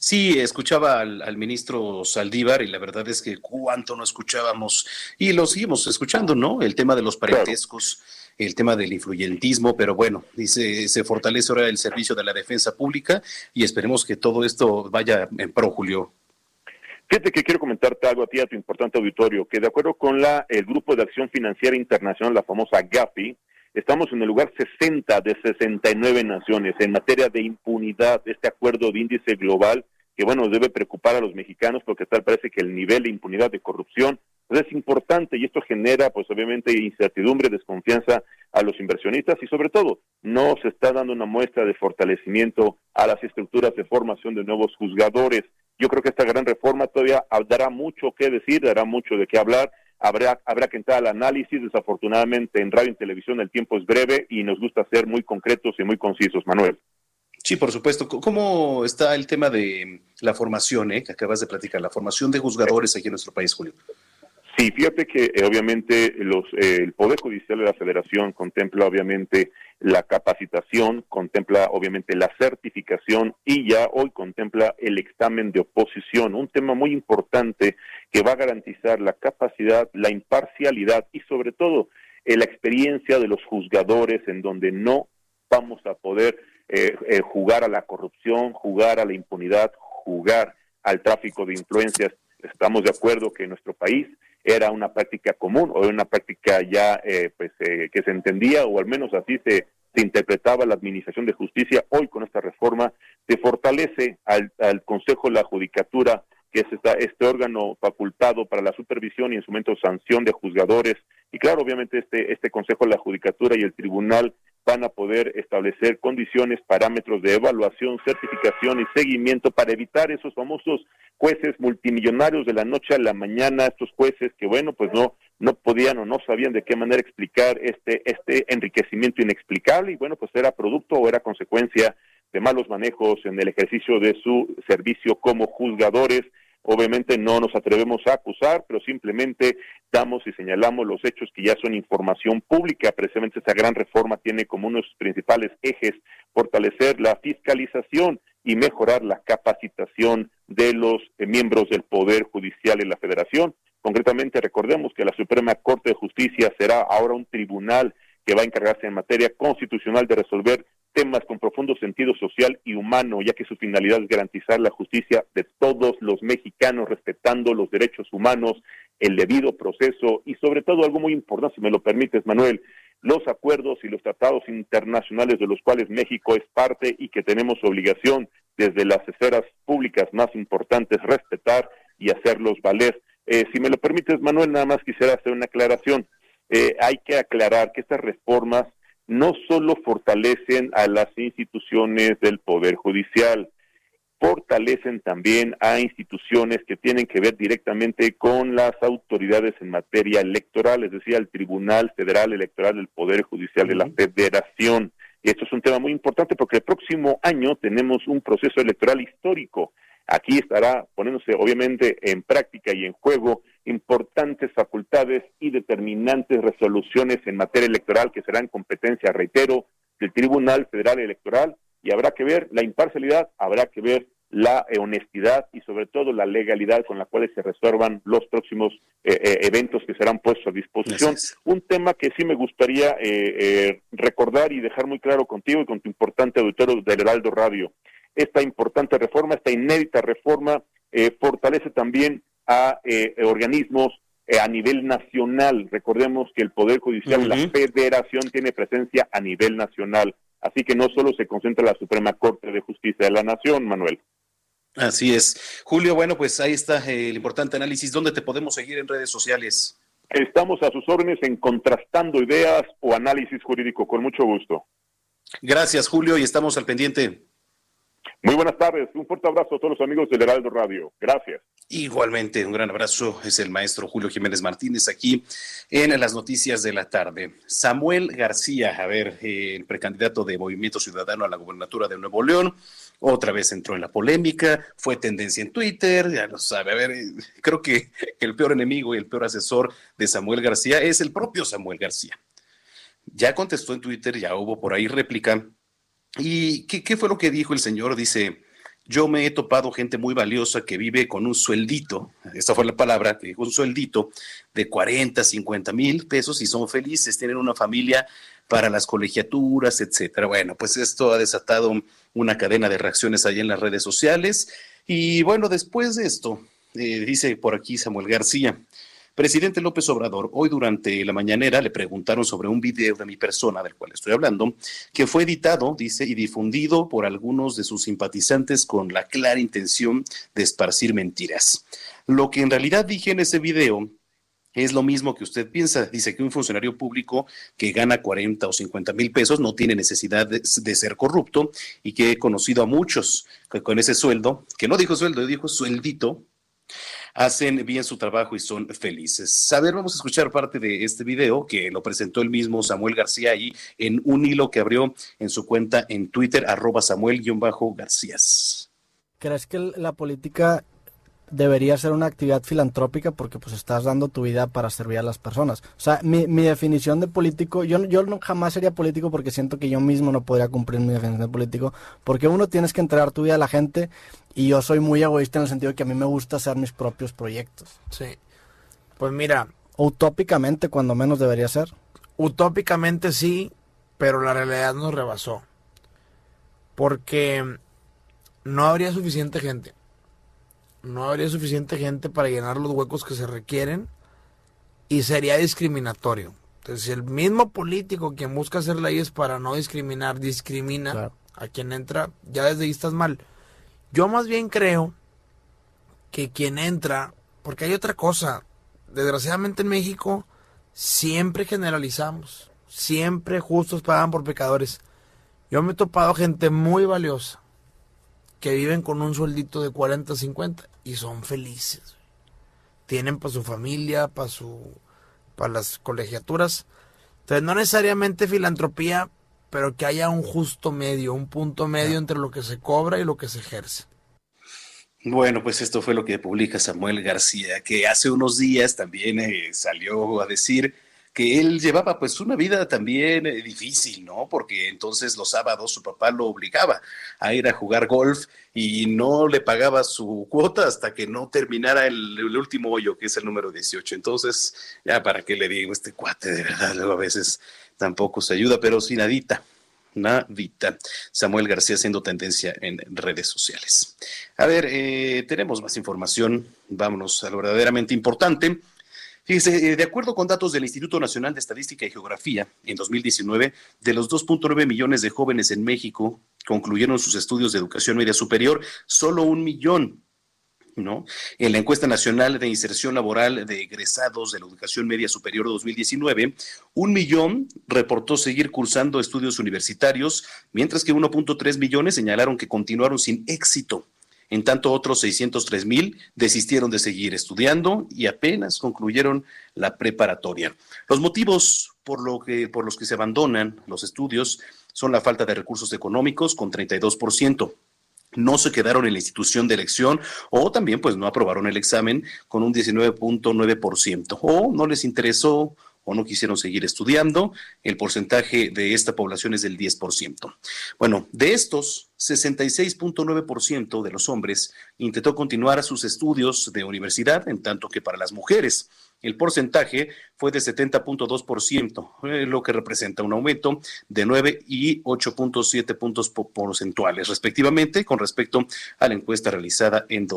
Sí, escuchaba al, ministro Saldívar y la verdad es que cuánto no escuchábamos y lo seguimos escuchando, ¿no? El tema de los parentescos, el tema del influyentismo, pero bueno, dice, se fortalece ahora el servicio de la defensa pública y esperemos que todo esto vaya en pro, Julio. Fíjate que quiero comentarte algo a ti, a tu importante auditorio, que de acuerdo con la, el Grupo de Acción Financiera Internacional, la famosa GAFI, Estamos en el lugar 60 de 69 naciones en materia de impunidad, este acuerdo de índice global que, bueno, debe preocupar a los mexicanos porque tal parece que el nivel de impunidad de corrupción pues, es importante y esto genera, pues obviamente, incertidumbre, desconfianza a los inversionistas y sobre todo no se está dando una muestra de fortalecimiento a las estructuras de formación de nuevos juzgadores. Yo creo que esta gran reforma todavía dará mucho que decir, dará mucho de qué hablar habrá, habrá que entrar al análisis. Desafortunadamente en radio y televisión el tiempo es breve y nos gusta ser muy concretos y muy concisos, Manuel. Sí, por supuesto. ¿Cómo está el tema de la formación eh, que acabas de platicar, la formación de juzgadores aquí en nuestro país, Julio? Sí, fíjate que eh, obviamente los, eh, el Poder Judicial de la Federación contempla obviamente la capacitación, contempla obviamente la certificación y ya hoy contempla el examen de oposición, un tema muy importante que va a garantizar la capacidad, la imparcialidad y sobre todo eh, la experiencia de los juzgadores en donde no vamos a poder jugar a la corrupción, jugar a la impunidad, jugar al tráfico de influencias. Estamos de acuerdo que en nuestro país era una práctica común o una práctica ya eh, pues eh, que se entendía o al menos así se, se interpretaba la administración de justicia. Hoy con esta reforma se fortalece al, al Consejo de la Judicatura, que es esta, este órgano facultado para la supervisión y en su momento sanción de juzgadores. Y claro, obviamente este, este Consejo de la Judicatura y el Tribunal van a poder establecer condiciones, parámetros de evaluación, certificación y seguimiento para evitar esos famosos jueces multimillonarios de la noche a la mañana, estos jueces que bueno, pues no no podían o no sabían de qué manera explicar este este enriquecimiento inexplicable y bueno, pues era producto o era consecuencia de malos manejos en el ejercicio de su servicio como juzgadores Obviamente no nos atrevemos a acusar, pero simplemente damos y señalamos los hechos que ya son información pública. Precisamente esta gran reforma tiene como uno de sus principales ejes fortalecer la fiscalización y mejorar la capacitación de los eh, miembros del Poder Judicial en la Federación. Concretamente, recordemos que la Suprema Corte de Justicia será ahora un tribunal que va a encargarse en materia constitucional de resolver temas con profundo sentido social y humano, ya que su finalidad es garantizar la justicia de todos los mexicanos, respetando los derechos humanos, el debido proceso y sobre todo algo muy importante, si me lo permites, Manuel, los acuerdos y los tratados internacionales de los cuales México es parte y que tenemos obligación desde las esferas públicas más importantes respetar y hacerlos valer. Eh, si me lo permites, Manuel, nada más quisiera hacer una aclaración. Eh, hay que aclarar que estas reformas no solo fortalecen a las instituciones del Poder Judicial, fortalecen también a instituciones que tienen que ver directamente con las autoridades en materia electoral, es decir, al Tribunal Federal Electoral del Poder Judicial de la Federación. Y esto es un tema muy importante porque el próximo año tenemos un proceso electoral histórico. Aquí estará poniéndose obviamente en práctica y en juego importantes facultades y determinantes resoluciones en materia electoral que serán competencia, reitero, del Tribunal Federal Electoral y habrá que ver la imparcialidad, habrá que ver la eh, honestidad y sobre todo la legalidad con la cual se resuelvan los próximos eh, eh, eventos que serán puestos a disposición. Un tema que sí me gustaría recordar y dejar muy claro contigo y con tu importante auditorio del Heraldo Radio. Esta importante reforma, esta inédita reforma, fortalece también a eh, organismos eh, a nivel nacional. Recordemos que el Poder Judicial, la Federación, tiene presencia a nivel nacional. Así que no solo se concentra la Suprema Corte de Justicia de la Nación, Manuel. Así es. Julio, bueno, pues ahí está eh, el importante análisis. ¿Dónde te podemos seguir en redes sociales? Estamos a sus órdenes en contrastando ideas o análisis jurídico, con mucho gusto. Gracias, Julio, y estamos al pendiente. Muy buenas tardes, un fuerte abrazo a todos los amigos del Heraldo Radio. Gracias. Igualmente, un gran abrazo. Es el maestro Julio Jiménez Martínez aquí en las noticias de la tarde. Samuel García, a ver, el precandidato de Movimiento Ciudadano a la gubernatura de Nuevo León, otra vez entró en la polémica, fue tendencia en Twitter, ya lo sabe. A ver, eh, creo que el peor enemigo y el peor asesor de Samuel García es el propio Samuel García. Ya contestó en Twitter, ya hubo por ahí réplica ¿Y qué, fue lo que dijo el señor? Dice, yo me he topado gente muy valiosa que vive con un sueldito, esta fue la palabra, que un sueldito de 40, 50 mil pesos y son felices, tienen una familia para las colegiaturas, etcétera. Bueno, pues esto ha desatado una cadena de reacciones ahí en las redes sociales. Y bueno, después de esto, eh, dice por aquí Samuel García, Presidente López Obrador, hoy durante la mañanera le preguntaron sobre un video de mi persona, del cual estoy hablando, que fue editado, dice, y difundido por algunos de sus simpatizantes con la clara intención de esparcir mentiras. Lo que en realidad dije en ese video es lo mismo que usted piensa. Dice que un funcionario público que gana 40 o 50 mil pesos no tiene necesidad de, ser corrupto y que he conocido a muchos que con ese sueldo, que no dijo sueldo, dijo sueldito, hacen bien su trabajo y son felices. A ver, vamos a escuchar parte de este video que lo presentó el mismo Samuel García ahí en un hilo que abrió en su cuenta en Twitter, arroba Samuel-Garcías. ¿Crees que la política debería ser una actividad filantrópica porque pues estás dando tu vida para servir a las personas. O sea, mi, mi definición de político, yo, yo no, jamás sería político porque siento que yo mismo no podría cumplir mi definición de político, porque uno tienes que entregar tu vida a la gente y yo soy muy egoísta en el sentido de que a mí me gusta hacer mis propios proyectos. Sí. Pues mira. Utópicamente, cuando menos debería ser. Utópicamente sí, pero la realidad nos rebasó. Porque no habría suficiente gente no habría suficiente gente para llenar los huecos que se requieren y sería discriminatorio. Entonces, si el mismo político quien busca hacer leyes para no discriminar, discrimina a quien entra, ya desde ahí estás mal. Yo más bien creo que quien entra, porque hay otra cosa, desgraciadamente en México siempre generalizamos, siempre justos pagan por pecadores. Yo me he topado gente muy valiosa que viven con un sueldito de 40, 50 y son felices. Tienen para su familia, para su para las colegiaturas. Entonces, no necesariamente filantropía, pero que haya un justo medio, un punto medio entre lo que se cobra y lo que se ejerce. Bueno, pues esto fue lo que publica Samuel García, que hace unos días también eh, salió a decir que él llevaba pues una vida también eh, difícil, ¿no? Porque entonces los sábados su papá lo obligaba a ir a jugar golf y no le pagaba su cuota hasta que no terminara el, último hoyo, que es el número 18. Entonces, ya para qué le digo, este cuate de verdad, luego a veces tampoco se ayuda, pero sin nadita. nadita. Samuel García haciendo tendencia en redes sociales. A ver, eh, tenemos más información. Vámonos a lo verdaderamente importante. Fíjese, eh, de acuerdo con datos del Instituto Nacional de Estadística y Geografía, en 2019, de los 2.9 millones de jóvenes en México concluyeron sus estudios de educación media superior, solo un millón ¿no? En la encuesta nacional de inserción laboral de egresados de la educación media superior 2019, un millón reportó seguir cursando estudios universitarios, mientras que 1.3 millones señalaron que continuaron sin éxito. En tanto, otros 603 mil desistieron de seguir estudiando y apenas concluyeron la preparatoria. Los motivos por, que, por los que se abandonan los estudios son la falta de recursos económicos con 32%, no se quedaron en la institución de elección o también pues no aprobaron el examen con un 19.9% o no les interesó o no quisieron seguir estudiando, el porcentaje de esta población es del 10%. Bueno, de estos, 66.9% de los hombres intentó continuar sus estudios de universidad, en tanto que para las mujeres el porcentaje fue de 70.2%, eh, lo que representa un aumento de 9 y 8.7 puntos porcentuales, respectivamente, con respecto a la encuesta realizada en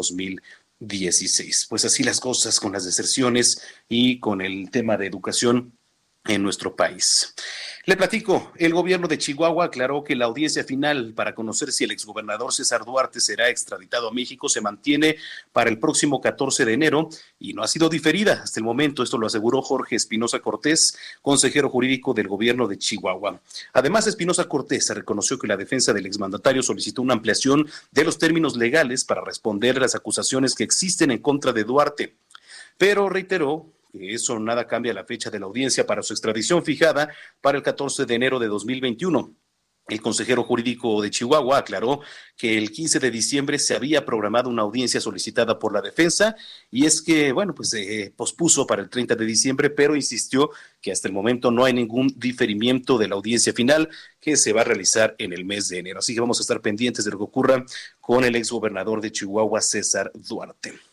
2016. Pues así las cosas con las deserciones y con el tema de educación en nuestro país. Le platico, el gobierno de Chihuahua aclaró que la audiencia final para conocer si el exgobernador César Duarte será extraditado a México se mantiene para el próximo 14 de enero y no ha sido diferida hasta el momento. Esto lo aseguró Jorge Espinosa Cortés, consejero jurídico del gobierno de Chihuahua. Además, Espinosa Cortés reconoció que la defensa del exmandatario solicitó una ampliación de los términos legales para responder a las acusaciones que existen en contra de Duarte, pero reiteró eso nada cambia la fecha de la audiencia para su extradición fijada para el 14 de enero de 2021. El consejero jurídico de Chihuahua aclaró que el 15 de diciembre se había programado una audiencia solicitada por la defensa y es que, bueno, pues se pospuso para el 30 de diciembre, pero insistió que hasta el momento no hay ningún diferimiento de la audiencia final que se va a realizar en el mes de enero. Así que vamos a estar pendientes de lo que ocurra con el exgobernador de Chihuahua, César Duarte.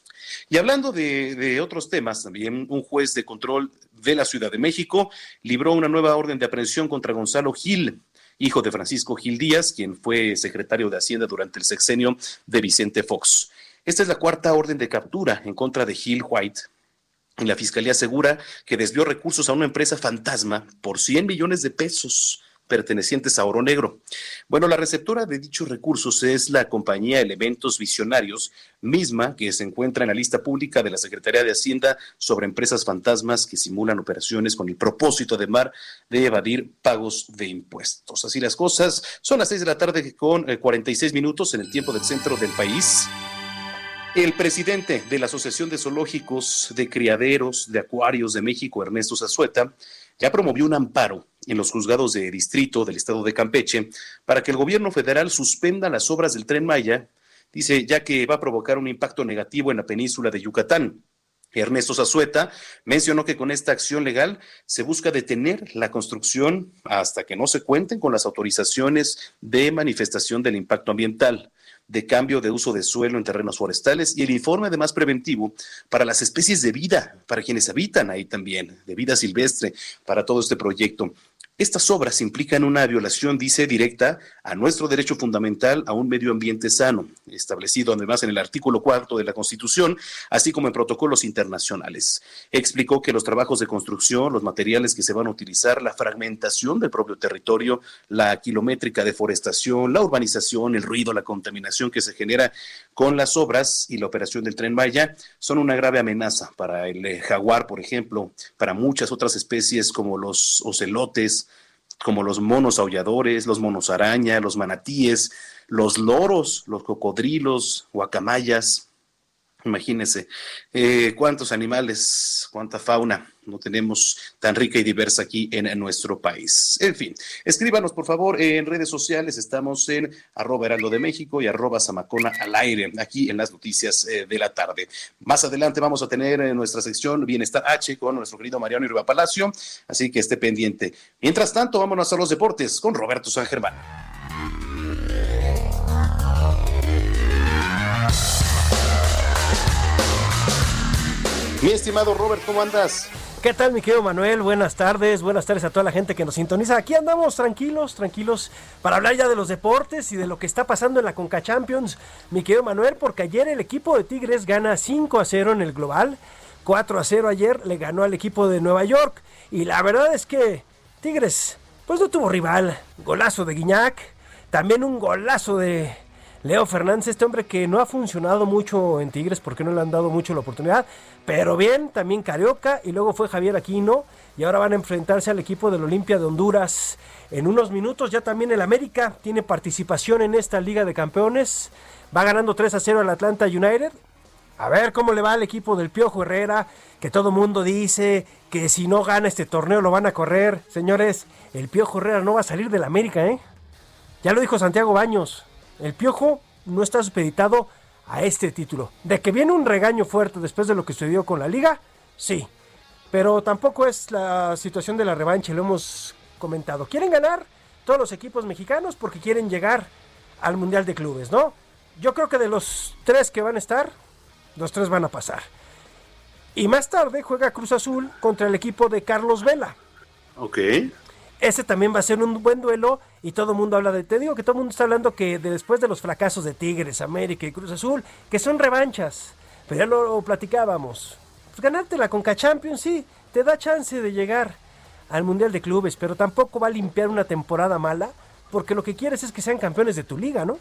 Y hablando de, otros temas, también un juez de control de la Ciudad de México libró una nueva orden de aprehensión contra Gonzalo Gil, hijo de Francisco Gil Díaz, quien fue secretario de Hacienda durante el sexenio de Vicente Fox. Esta es la cuarta orden de captura en contra de Gil White. La fiscalía asegura que desvió recursos a una empresa fantasma por 100 millones de pesos pertenecientes a Oro Negro. Bueno, la receptora de dichos recursos es la compañía Elementos Visionarios, misma que se encuentra en la lista pública de la Secretaría de Hacienda sobre empresas fantasmas que simulan operaciones con el propósito de, mar, de evadir pagos de impuestos. Así las cosas. Son las seis de la tarde con 46 eh, minutos en el tiempo del centro del país. El presidente de la Asociación de Zoológicos, de Criaderos, de Acuarios de México, Ernesto Zazueta, ya promovió un amparo en los juzgados de distrito del estado de Campeche para que el gobierno federal suspenda las obras del tren Maya, dice, ya que va a provocar un impacto negativo en la península de Yucatán. Ernesto Zazueta mencionó que con esta acción legal se busca detener la construcción hasta que no se cuenten con las autorizaciones de manifestación del impacto ambiental de cambio de uso de suelo en terrenos forestales y el informe además preventivo para las especies de vida, para quienes habitan ahí también, de vida silvestre, para todo este proyecto. Estas obras implican una violación, dice, directa a nuestro derecho fundamental a un medio ambiente sano, establecido además en el artículo cuarto de la Constitución, así como en protocolos internacionales. Explicó que los trabajos de construcción, los materiales que se van a utilizar, la fragmentación del propio territorio, la kilométrica deforestación, la urbanización, el ruido, la contaminación que se genera con las obras y la operación del tren Maya son una grave amenaza para el eh, jaguar, por ejemplo, para muchas otras especies como los ocelotes, como los monos aulladores, los monos araña, los manatíes, los loros, los cocodrilos, guacamayas. Imagínense eh, cuántos animales, cuánta fauna no tenemos tan rica y diversa aquí en, nuestro país. En fin, escríbanos por favor en redes sociales. Estamos en arroba heraldo de México y arroba zamacona al aire, aquí en las noticias eh, de la tarde. Más adelante vamos a tener en nuestra sección Bienestar H con nuestro querido Mariano Irba Palacio, así que esté pendiente. Mientras tanto, vámonos a los deportes con Roberto San Germán. Mi estimado Robert, ¿cómo andas? ¿Qué tal, mi querido Manuel? Buenas tardes, buenas tardes a toda la gente que nos sintoniza. Aquí andamos tranquilos, tranquilos, para hablar ya de los deportes y de lo que está pasando en la Conca Champions, mi querido Manuel, porque ayer el equipo de Tigres gana 5 a 0 en el global, 4 a 0 ayer le ganó al equipo de Nueva York, y la verdad es que Tigres, pues no tuvo rival, golazo de Guiñac, también un golazo de Leo Fernández, este hombre que no ha funcionado mucho en Tigres porque no le han dado mucho la oportunidad, pero bien, también Carioca y luego fue Javier Aquino y ahora van a enfrentarse al equipo del Olimpia de Honduras. En unos minutos ya también el América tiene participación en esta Liga de Campeones, va ganando 3 a 0 al Atlanta United. A ver cómo le va al equipo del Piojo Herrera, que todo mundo dice que si no gana este torneo lo van a correr. Señores, el Piojo Herrera no va a salir del América, ¿eh? Ya lo dijo Santiago Baños. El Piojo no está supeditado a este título. De que viene un regaño fuerte después de lo que sucedió con la liga, sí. Pero tampoco es la situación de la revancha, lo hemos comentado. Quieren ganar todos los equipos mexicanos porque quieren llegar al Mundial de Clubes, ¿no? Yo creo que de los tres que van a estar, los tres van a pasar. Y más tarde juega Cruz Azul contra el equipo de Carlos Vela. Ok. Ese también va a ser un buen duelo y todo el mundo habla de, te digo que todo el mundo está hablando que después de los fracasos de Tigres, América y Cruz Azul, que son revanchas, pero ya lo, platicábamos. Pues ganarte la Conca Champions sí, te da chance de llegar al Mundial de Clubes, pero tampoco va a limpiar una temporada mala, porque lo que quieres es que sean campeones de tu liga, ¿no?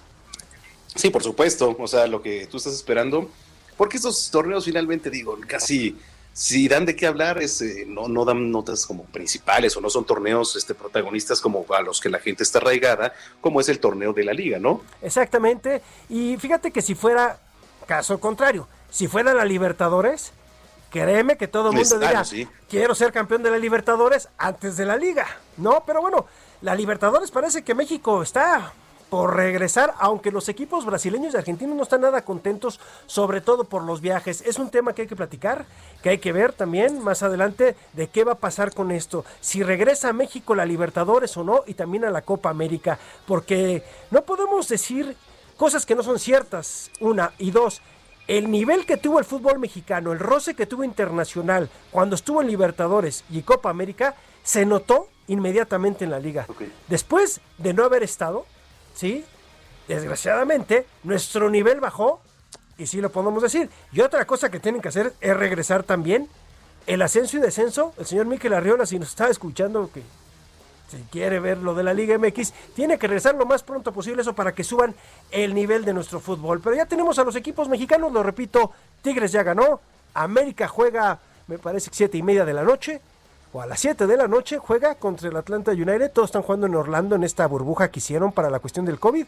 Sí, por supuesto, o sea, lo que tú estás esperando, porque estos torneos finalmente, digo, casi si dan de qué hablar, es, eh, no, no dan notas como principales o no son torneos este, protagonistas como a los que la gente está arraigada, como es el torneo de la liga, ¿no? Exactamente. Y fíjate que si fuera caso contrario, si fuera la Libertadores, créeme que todo el mundo diría, quiero ser campeón de la Libertadores antes de la liga, ¿no? Pero bueno, la Libertadores parece que México está por regresar, aunque los equipos brasileños y argentinos no están nada contentos, sobre todo por los viajes. Es un tema que hay que platicar, que hay que ver también más adelante de qué va a pasar con esto. Si regresa a México la Libertadores o no, y también a la Copa América, porque no podemos decir cosas que no son ciertas, una, y dos, el nivel que tuvo el fútbol mexicano, el roce que tuvo internacional cuando estuvo en Libertadores y Copa América, se notó inmediatamente en la liga. Después de no haber estado, ¿sí? Desgraciadamente, nuestro nivel bajó, y sí lo podemos decir. Y otra cosa que tienen que hacer es regresar también el ascenso y descenso. El señor Miquel Arriola, si nos está escuchando, que si quiere ver lo de la Liga MX, tiene que regresar lo más pronto posible eso para que suban el nivel de nuestro fútbol. Pero ya tenemos a los equipos mexicanos, lo repito, Tigres ya ganó, América juega, me parece, siete y media de la noche, o a las 7 de la noche juega contra el Atlanta United. Todos están jugando en Orlando en esta burbuja que hicieron para la cuestión del COVID.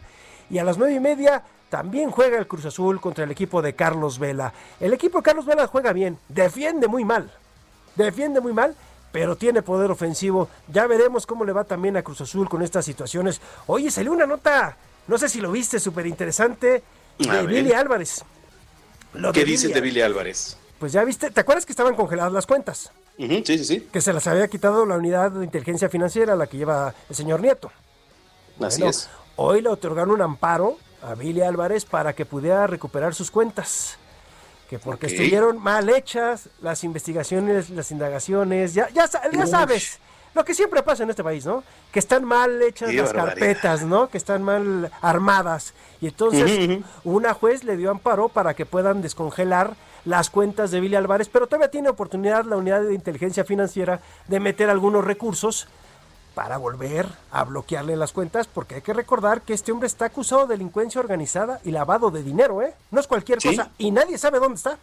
Y a las 9 y media también juega el Cruz Azul contra el equipo de Carlos Vela. El equipo de Carlos Vela juega bien, defiende muy mal. Defiende muy mal, pero tiene poder ofensivo. Ya veremos cómo le va también a Cruz Azul con estas situaciones. Oye, salió una nota, no sé si lo viste, súper interesante, de Billy Álvarez. ¿Qué dice de Billy Álvarez? Pues ya viste, ¿te acuerdas que estaban congeladas las cuentas? Sí, sí, sí. Que se las había quitado la unidad de inteligencia financiera, la que lleva el señor Nieto. Así es. Hoy le otorgaron un amparo a Billy Álvarez para que pudiera recuperar sus cuentas. Que porque estuvieron mal hechas las investigaciones, las indagaciones, ya, ya, ya sabes. Lo que siempre pasa en este país, ¿no? Que están mal hechas las carpetas, ¿no? Que están mal armadas. Y entonces una juez le dio amparo para que puedan descongelar las cuentas de Billy Álvarez, pero todavía tiene oportunidad la unidad de inteligencia financiera de meter algunos recursos para volver a bloquearle las cuentas, porque hay que recordar que este hombre está acusado de delincuencia organizada y lavado de dinero, ¿eh? No es cualquier cosa y nadie sabe dónde está.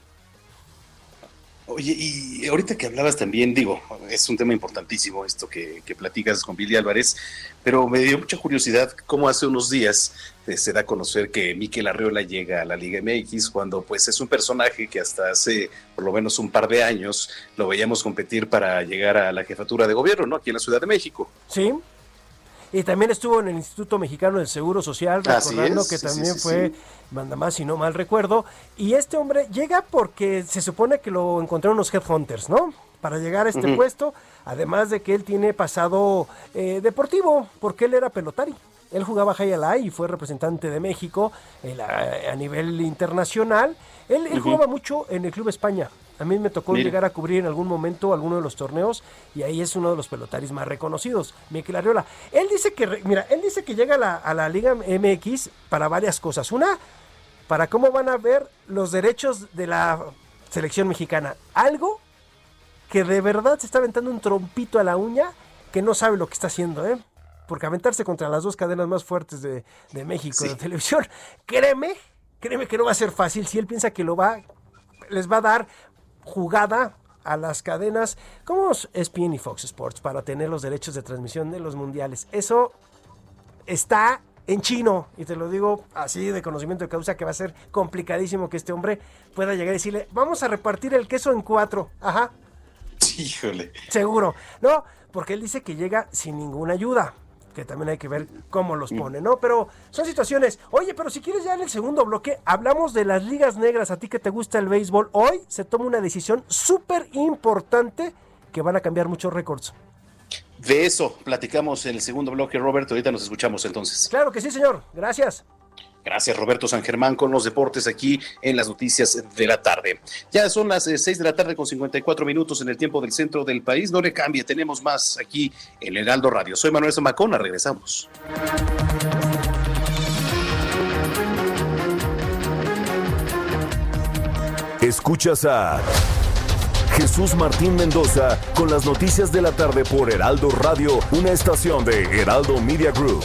Oye, y ahorita que hablabas también, digo, es un tema importantísimo esto que, que platicas con Billy Álvarez, pero me dio mucha curiosidad cómo hace unos días eh, se da a conocer que Miquel Arriola llega a la Liga MX cuando pues es un personaje que hasta hace por lo menos un par de años lo veíamos competir para llegar a la jefatura de gobierno, ¿no? Aquí en la Ciudad de México. Sí, y también estuvo en el Instituto Mexicano del Seguro Social, recordando que también fue manda más si no mal recuerdo. Y este hombre llega porque se supone que lo encontraron los headhunters, ¿no? Para llegar a este puesto, además de que él tiene pasado eh, deportivo, porque él era pelotari. Él jugaba High y fue representante de México a, nivel internacional. Él, jugaba mucho en el Club España. A mí me tocó llegar a cubrir en algún momento alguno de los torneos y ahí es uno de los pelotaris más reconocidos, Miquel Arriola. Él dice que, mira, él dice que llega a la, a la Liga MX para varias cosas. Una, para cómo van a ver los derechos de la selección mexicana. Algo que de verdad se está aventando un trompito a la uña que no sabe lo que está haciendo, ¿eh? Porque aventarse contra las dos cadenas más fuertes de, México de televisión, créeme, créeme que no va a ser fácil si él piensa que lo va, les va a dar jugada a las cadenas como ESPN y Fox Sports para tener los derechos de transmisión de los mundiales. Eso está en chino, y te lo digo así de conocimiento de causa, que va a ser complicadísimo que este hombre pueda llegar y decirle, vamos a repartir el queso en cuatro. Ajá. Híjole. Seguro. No, porque él dice que llega sin ninguna ayuda que también hay que ver cómo los pone, ¿no? Pero son situaciones. Oye, pero si quieres ya en el segundo bloque, hablamos de las ligas negras. A ti que te gusta el béisbol, hoy se toma una decisión súper importante que van a cambiar muchos récords. De eso platicamos en el segundo bloque, Roberto. Ahorita nos escuchamos entonces. Claro que sí, señor. Gracias. Gracias, Roberto San Germán, con los deportes aquí en las noticias de la tarde. Ya son las 6 eh, de la tarde con 54 minutos en el tiempo del centro del país. No le cambie, tenemos más aquí en Heraldo Radio. Soy Manuel Zamacona, regresamos. Escuchas a Jesús Martín Mendoza con las noticias de la tarde por Heraldo Radio, una estación de Heraldo Media Group.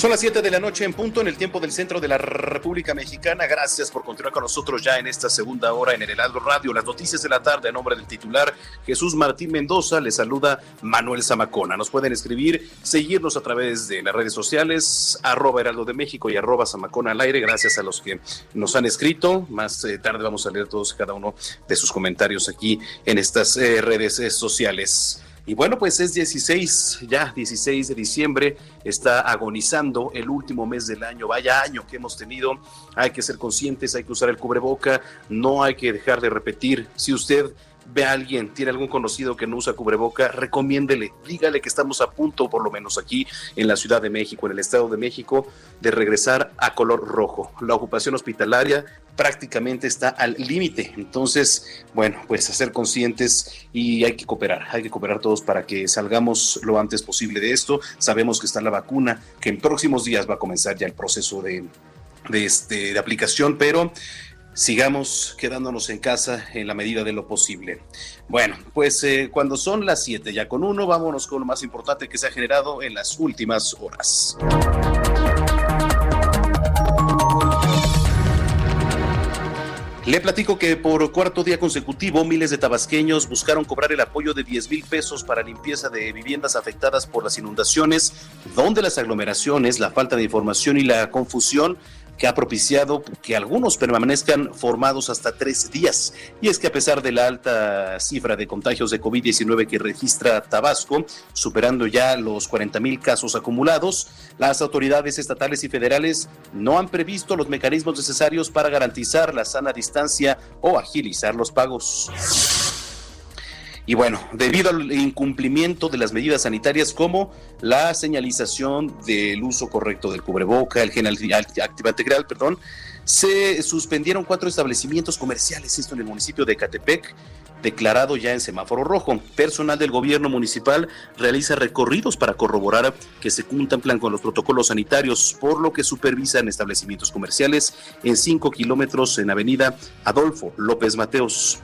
Son las 7 de la noche en punto en el tiempo del centro de la República Mexicana. Gracias por continuar con nosotros ya en esta segunda hora en el Heraldo Radio. Las noticias de la tarde a nombre del titular Jesús Martín Mendoza. Le saluda Manuel Zamacona. Nos pueden escribir, seguirnos a través de las redes sociales, arroba Heraldo de México y arroba Zamacona al aire. Gracias a los que nos han escrito. Más eh, tarde vamos a leer todos y cada uno de sus comentarios aquí en estas eh, redes eh, sociales. Y bueno, pues es 16, ya 16 de diciembre, está agonizando el último mes del año, vaya año que hemos tenido, hay que ser conscientes, hay que usar el cubreboca, no hay que dejar de repetir, si usted ve a alguien, tiene algún conocido que no usa cubreboca, recomiéndele, dígale que estamos a punto, por lo menos aquí en la Ciudad de México, en el Estado de México, de regresar a color rojo. La ocupación hospitalaria prácticamente está al límite. Entonces, bueno, pues a ser conscientes y hay que cooperar, hay que cooperar todos para que salgamos lo antes posible de esto. Sabemos que está la vacuna, que en próximos días va a comenzar ya el proceso de, de, este, de aplicación, pero sigamos quedándonos en casa en la medida de lo posible. Bueno, pues eh, cuando son las 7 ya con uno, vámonos con lo más importante que se ha generado en las últimas horas. Le platico que por cuarto día consecutivo miles de tabasqueños buscaron cobrar el apoyo de 10 mil pesos para limpieza de viviendas afectadas por las inundaciones, donde las aglomeraciones, la falta de información y la confusión que ha propiciado que algunos permanezcan formados hasta tres días. Y es que a pesar de la alta cifra de contagios de COVID-19 que registra Tabasco, superando ya los 40 mil casos acumulados, las autoridades estatales y federales no han previsto los mecanismos necesarios para garantizar la sana distancia o agilizar los pagos. Y bueno, debido al incumplimiento de las medidas sanitarias como la señalización del uso correcto del cubreboca, el gel antibacterial, perdón, se suspendieron cuatro establecimientos comerciales, esto en el municipio de Catepec, declarado ya en semáforo rojo. Personal del gobierno municipal realiza recorridos para corroborar que se cumplan con los protocolos sanitarios, por lo que supervisan establecimientos comerciales en cinco kilómetros en Avenida Adolfo López Mateos.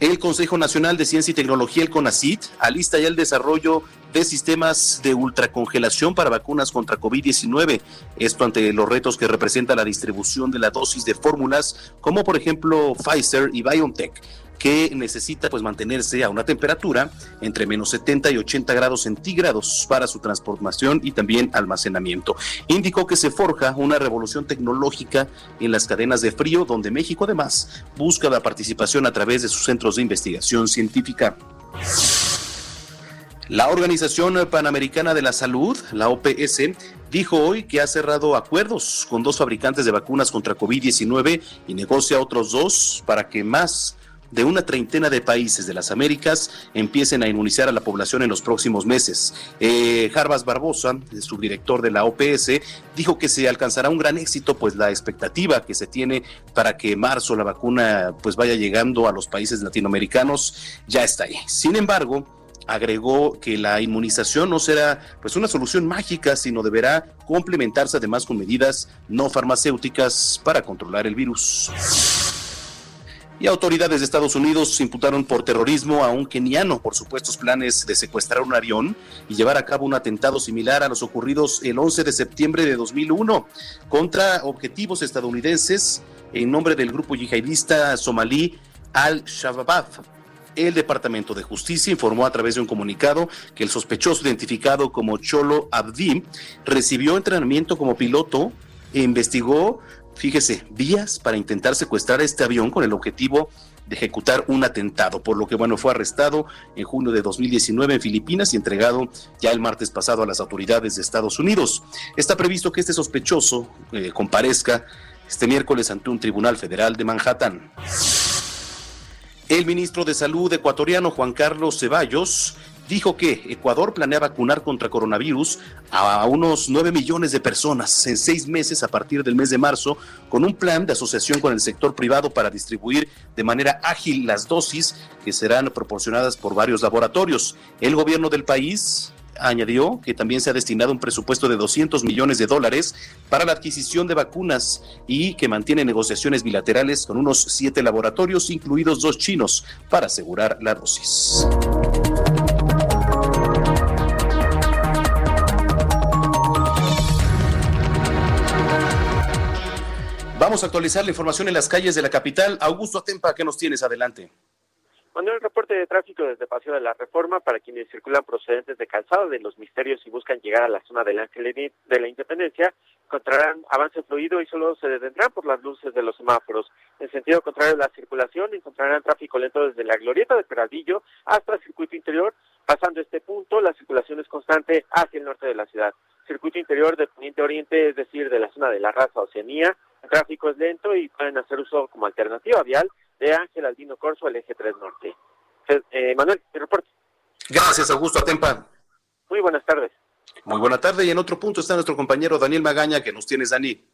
El Consejo Nacional de Ciencia y Tecnología, el CONACIT, alista ya el desarrollo de sistemas de ultracongelación para vacunas contra COVID-19. Esto ante los retos que representa la distribución de la dosis de fórmulas, como por ejemplo Pfizer y BioNTech que necesita pues mantenerse a una temperatura entre menos 70 y 80 grados centígrados para su transformación y también almacenamiento. Indicó que se forja una revolución tecnológica en las cadenas de frío, donde México además busca la participación a través de sus centros de investigación científica. La Organización Panamericana de la Salud, la OPS, dijo hoy que ha cerrado acuerdos con dos fabricantes de vacunas contra COVID-19 y negocia otros dos para que más de una treintena de países de las Américas empiecen a inmunizar a la población en los próximos meses. Eh, Jarbas Barbosa, subdirector de la OPS, dijo que se alcanzará un gran éxito, pues la expectativa que se tiene para que marzo la vacuna pues vaya llegando a los países latinoamericanos ya está ahí. Sin embargo, agregó que la inmunización no será pues una solución mágica, sino deberá complementarse además con medidas no farmacéuticas para controlar el virus y autoridades de Estados Unidos imputaron por terrorismo a un keniano por supuestos planes de secuestrar un avión y llevar a cabo un atentado similar a los ocurridos el 11 de septiembre de 2001 contra objetivos estadounidenses en nombre del grupo yihadista somalí Al-Shabaab. El Departamento de Justicia informó a través de un comunicado que el sospechoso identificado como Cholo Abdi recibió entrenamiento como piloto e investigó fíjese, vías para intentar secuestrar este avión con el objetivo de ejecutar un atentado, por lo que bueno, fue arrestado en junio de 2019 en Filipinas y entregado ya el martes pasado a las autoridades de Estados Unidos. Está previsto que este sospechoso eh, comparezca este miércoles ante un tribunal federal de Manhattan. El ministro de Salud ecuatoriano Juan Carlos Ceballos dijo que Ecuador planea vacunar contra coronavirus a unos 9 millones de personas en seis meses a partir del mes de marzo, con un plan de asociación con el sector privado para distribuir de manera ágil las dosis que serán proporcionadas por varios laboratorios. El gobierno del país añadió que también se ha destinado un presupuesto de 200 millones de dólares para la adquisición de vacunas y que mantiene negociaciones bilaterales con unos siete laboratorios, incluidos dos chinos, para asegurar la dosis. Vamos a actualizar la información en las calles de la capital. Augusto Atempa, ¿qué nos tienes? Adelante. Manuel, el reporte de tráfico desde Paseo de la Reforma para quienes circulan procedentes de Calzado de los Misterios y buscan llegar a la zona del Ángel de la Independencia, encontrarán avance fluido y solo se detendrán por las luces de los semáforos. En sentido contrario a la circulación, encontrarán tráfico lento desde la Glorieta de Peralvillo hasta el circuito interior. Pasando este punto, la circulación es constante hacia el norte de la ciudad. Circuito interior de poniente oriente, es decir, de la zona de la raza Oceanía, el tráfico es lento y pueden hacer uso como alternativa vial de Ángel Aldino Corso al eje 3 Norte. Eh, Manuel, mi reporte. Gracias, Augusto Atempa. Muy buenas tardes. Muy buena tarde. Y en otro punto está nuestro compañero Daniel Magaña, que nos tienes, Dani.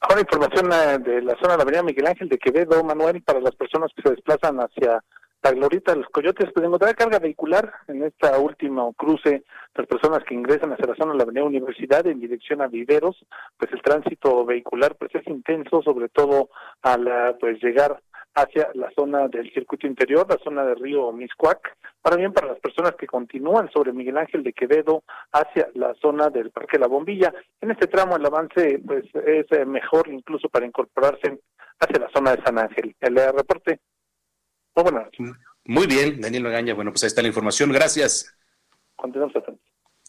Ahora información eh, de la zona de la Avenida Miguel Ángel de Quevedo, Manuel, para las personas que se desplazan hacia la glorita de los coyotes, pues encontrar carga vehicular en esta última cruce, las personas que ingresan hacia la zona de la Avenida Universidad en dirección a Viveros, pues el tránsito vehicular pues es intenso, sobre todo al pues llegar hacia la zona del circuito interior, la zona del río Miscuac, para bien para las personas que continúan sobre Miguel Ángel de Quevedo hacia la zona del Parque La Bombilla. En este tramo el avance pues es eh, mejor incluso para incorporarse hacia la zona de San Ángel. El eh, reporte. Muy bien, Daniel Magaña. Bueno, pues ahí está la información. Gracias. Continuamos atentos.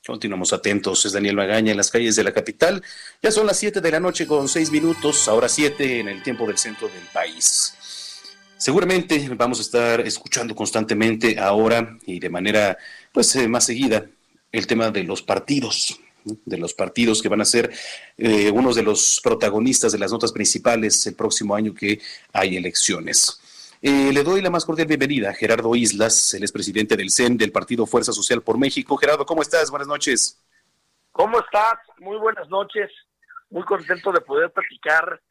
Continuamos atentos. Es Daniel Magaña en las calles de la capital. Ya son las 7 de la noche con 6 minutos, ahora 7 en el tiempo del centro del país. Seguramente vamos a estar escuchando constantemente ahora y de manera pues eh, más seguida el tema de los partidos, de los partidos que van a ser eh, unos de los protagonistas de las notas principales el próximo año que hay elecciones. Eh, le doy la más cordial bienvenida a Gerardo Islas, el expresidente del CEN del Partido Fuerza Social por México. Gerardo, ¿cómo estás? Buenas noches. ¿Cómo estás? Muy buenas noches. Muy contento de poder platicar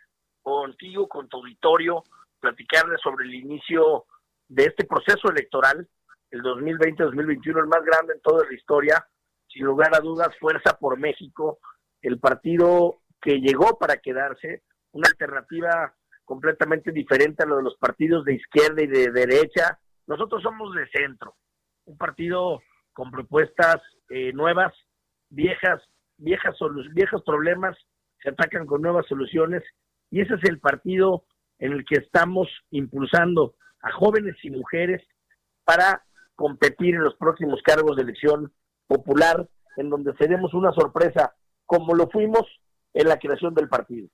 contigo, con tu auditorio, platicarles sobre el inicio de este proceso electoral, el 2020-2021, el más grande en toda la historia, sin lugar a dudas, Fuerza por México, el partido que llegó para quedarse, una alternativa completamente diferente a lo de los partidos de izquierda y de derecha, nosotros somos de centro, un partido con propuestas eh, nuevas, viejas, viejas viejos problemas se atacan con nuevas soluciones y ese es el partido en el que estamos impulsando a jóvenes y mujeres para competir en los próximos cargos de elección popular, en donde seremos una sorpresa, como lo fuimos en la creación del partido.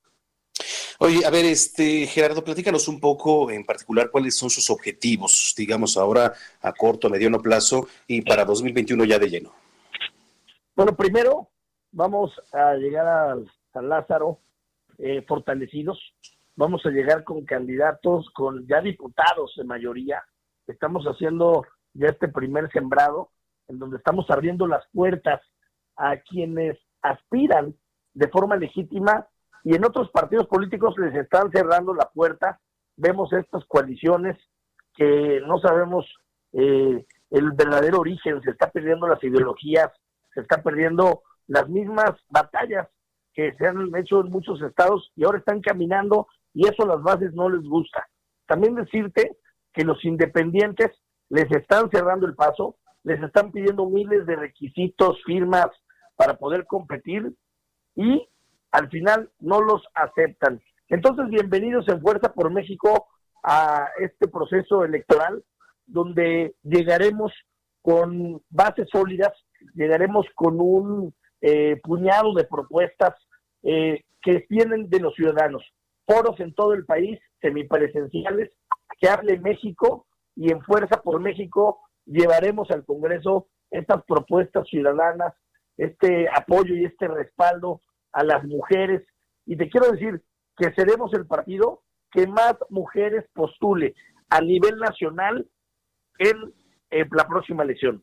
Oye, a ver, este Gerardo, platícanos un poco en particular cuáles son sus objetivos, digamos ahora a corto, a mediano plazo y para 2021 ya de lleno. Bueno, primero vamos a llegar a San Lázaro eh, fortalecidos, vamos a llegar con candidatos, con ya diputados de mayoría. Estamos haciendo ya este primer sembrado, en donde estamos abriendo las puertas a quienes aspiran de forma legítima y en otros partidos políticos les están cerrando la puerta. Vemos estas coaliciones que no sabemos eh, el verdadero origen, se está perdiendo las ideologías, se están perdiendo las mismas batallas que se han hecho en muchos estados y ahora están caminando y eso a las bases no les gusta. También decirte que los independientes les están cerrando el paso, les están pidiendo miles de requisitos, firmas para poder competir y al final no los aceptan. Entonces, bienvenidos en Fuerza por México a este proceso electoral donde llegaremos con bases sólidas, llegaremos con un eh, puñado de propuestas eh, que vienen de los ciudadanos, foros en todo el país, semipresenciales, que hable México y en Fuerza por México llevaremos al Congreso estas propuestas ciudadanas, este apoyo y este respaldo a las mujeres. Y te quiero decir que seremos el partido que más mujeres postule a nivel nacional en, la próxima elección.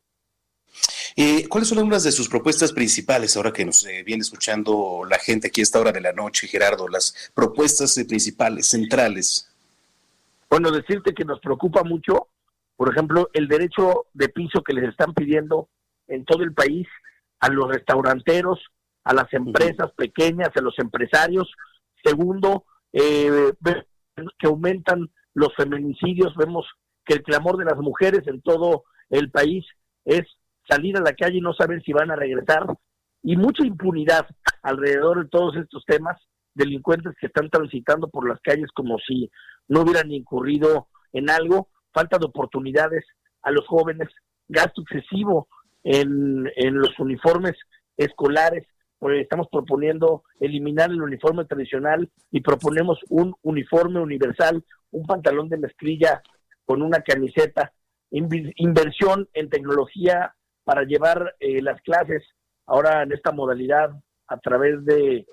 Eh, ¿Cuáles son algunas de sus propuestas principales ahora que nos eh, viene escuchando la gente aquí a esta hora de la noche, Gerardo? Las propuestas principales, centrales. Bueno, decirte que nos preocupa mucho, por ejemplo, el derecho de piso que les están pidiendo en todo el país a los restauranteros, a las empresas pequeñas, a los empresarios. Segundo, eh, que aumentan los feminicidios. Vemos que el clamor de las mujeres en todo el país es salir a la calle y no saber si van a regresar. Y mucha impunidad alrededor de todos estos temas. Delincuentes que están transitando por las calles como si no hubieran incurrido en algo. Falta de oportunidades a los jóvenes. Gasto excesivo en, en los uniformes escolares pues estamos proponiendo eliminar el uniforme tradicional y proponemos un uniforme universal, un pantalón de mezclilla con una camiseta, inversión en tecnología para llevar eh, las clases ahora en esta modalidad a través de,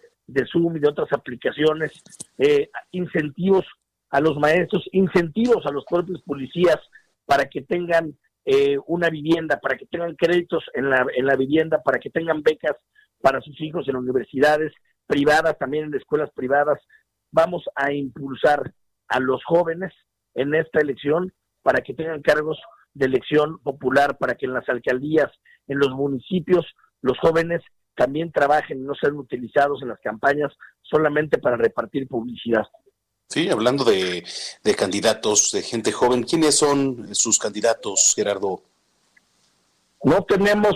Zoom y de otras aplicaciones, eh, incentivos a los maestros, incentivos a los propios policías para que tengan eh, una vivienda, para que tengan créditos en la, en la vivienda, para que tengan becas para sus hijos en universidades privadas, también en escuelas privadas. Vamos a impulsar a los jóvenes en esta elección para que tengan cargos de elección popular, para que en las alcaldías, en los municipios, los jóvenes también trabajen y no sean utilizados en las campañas solamente para repartir publicidad. Sí, hablando de, de candidatos, de gente joven, ¿quiénes son sus candidatos, Gerardo? No tenemos,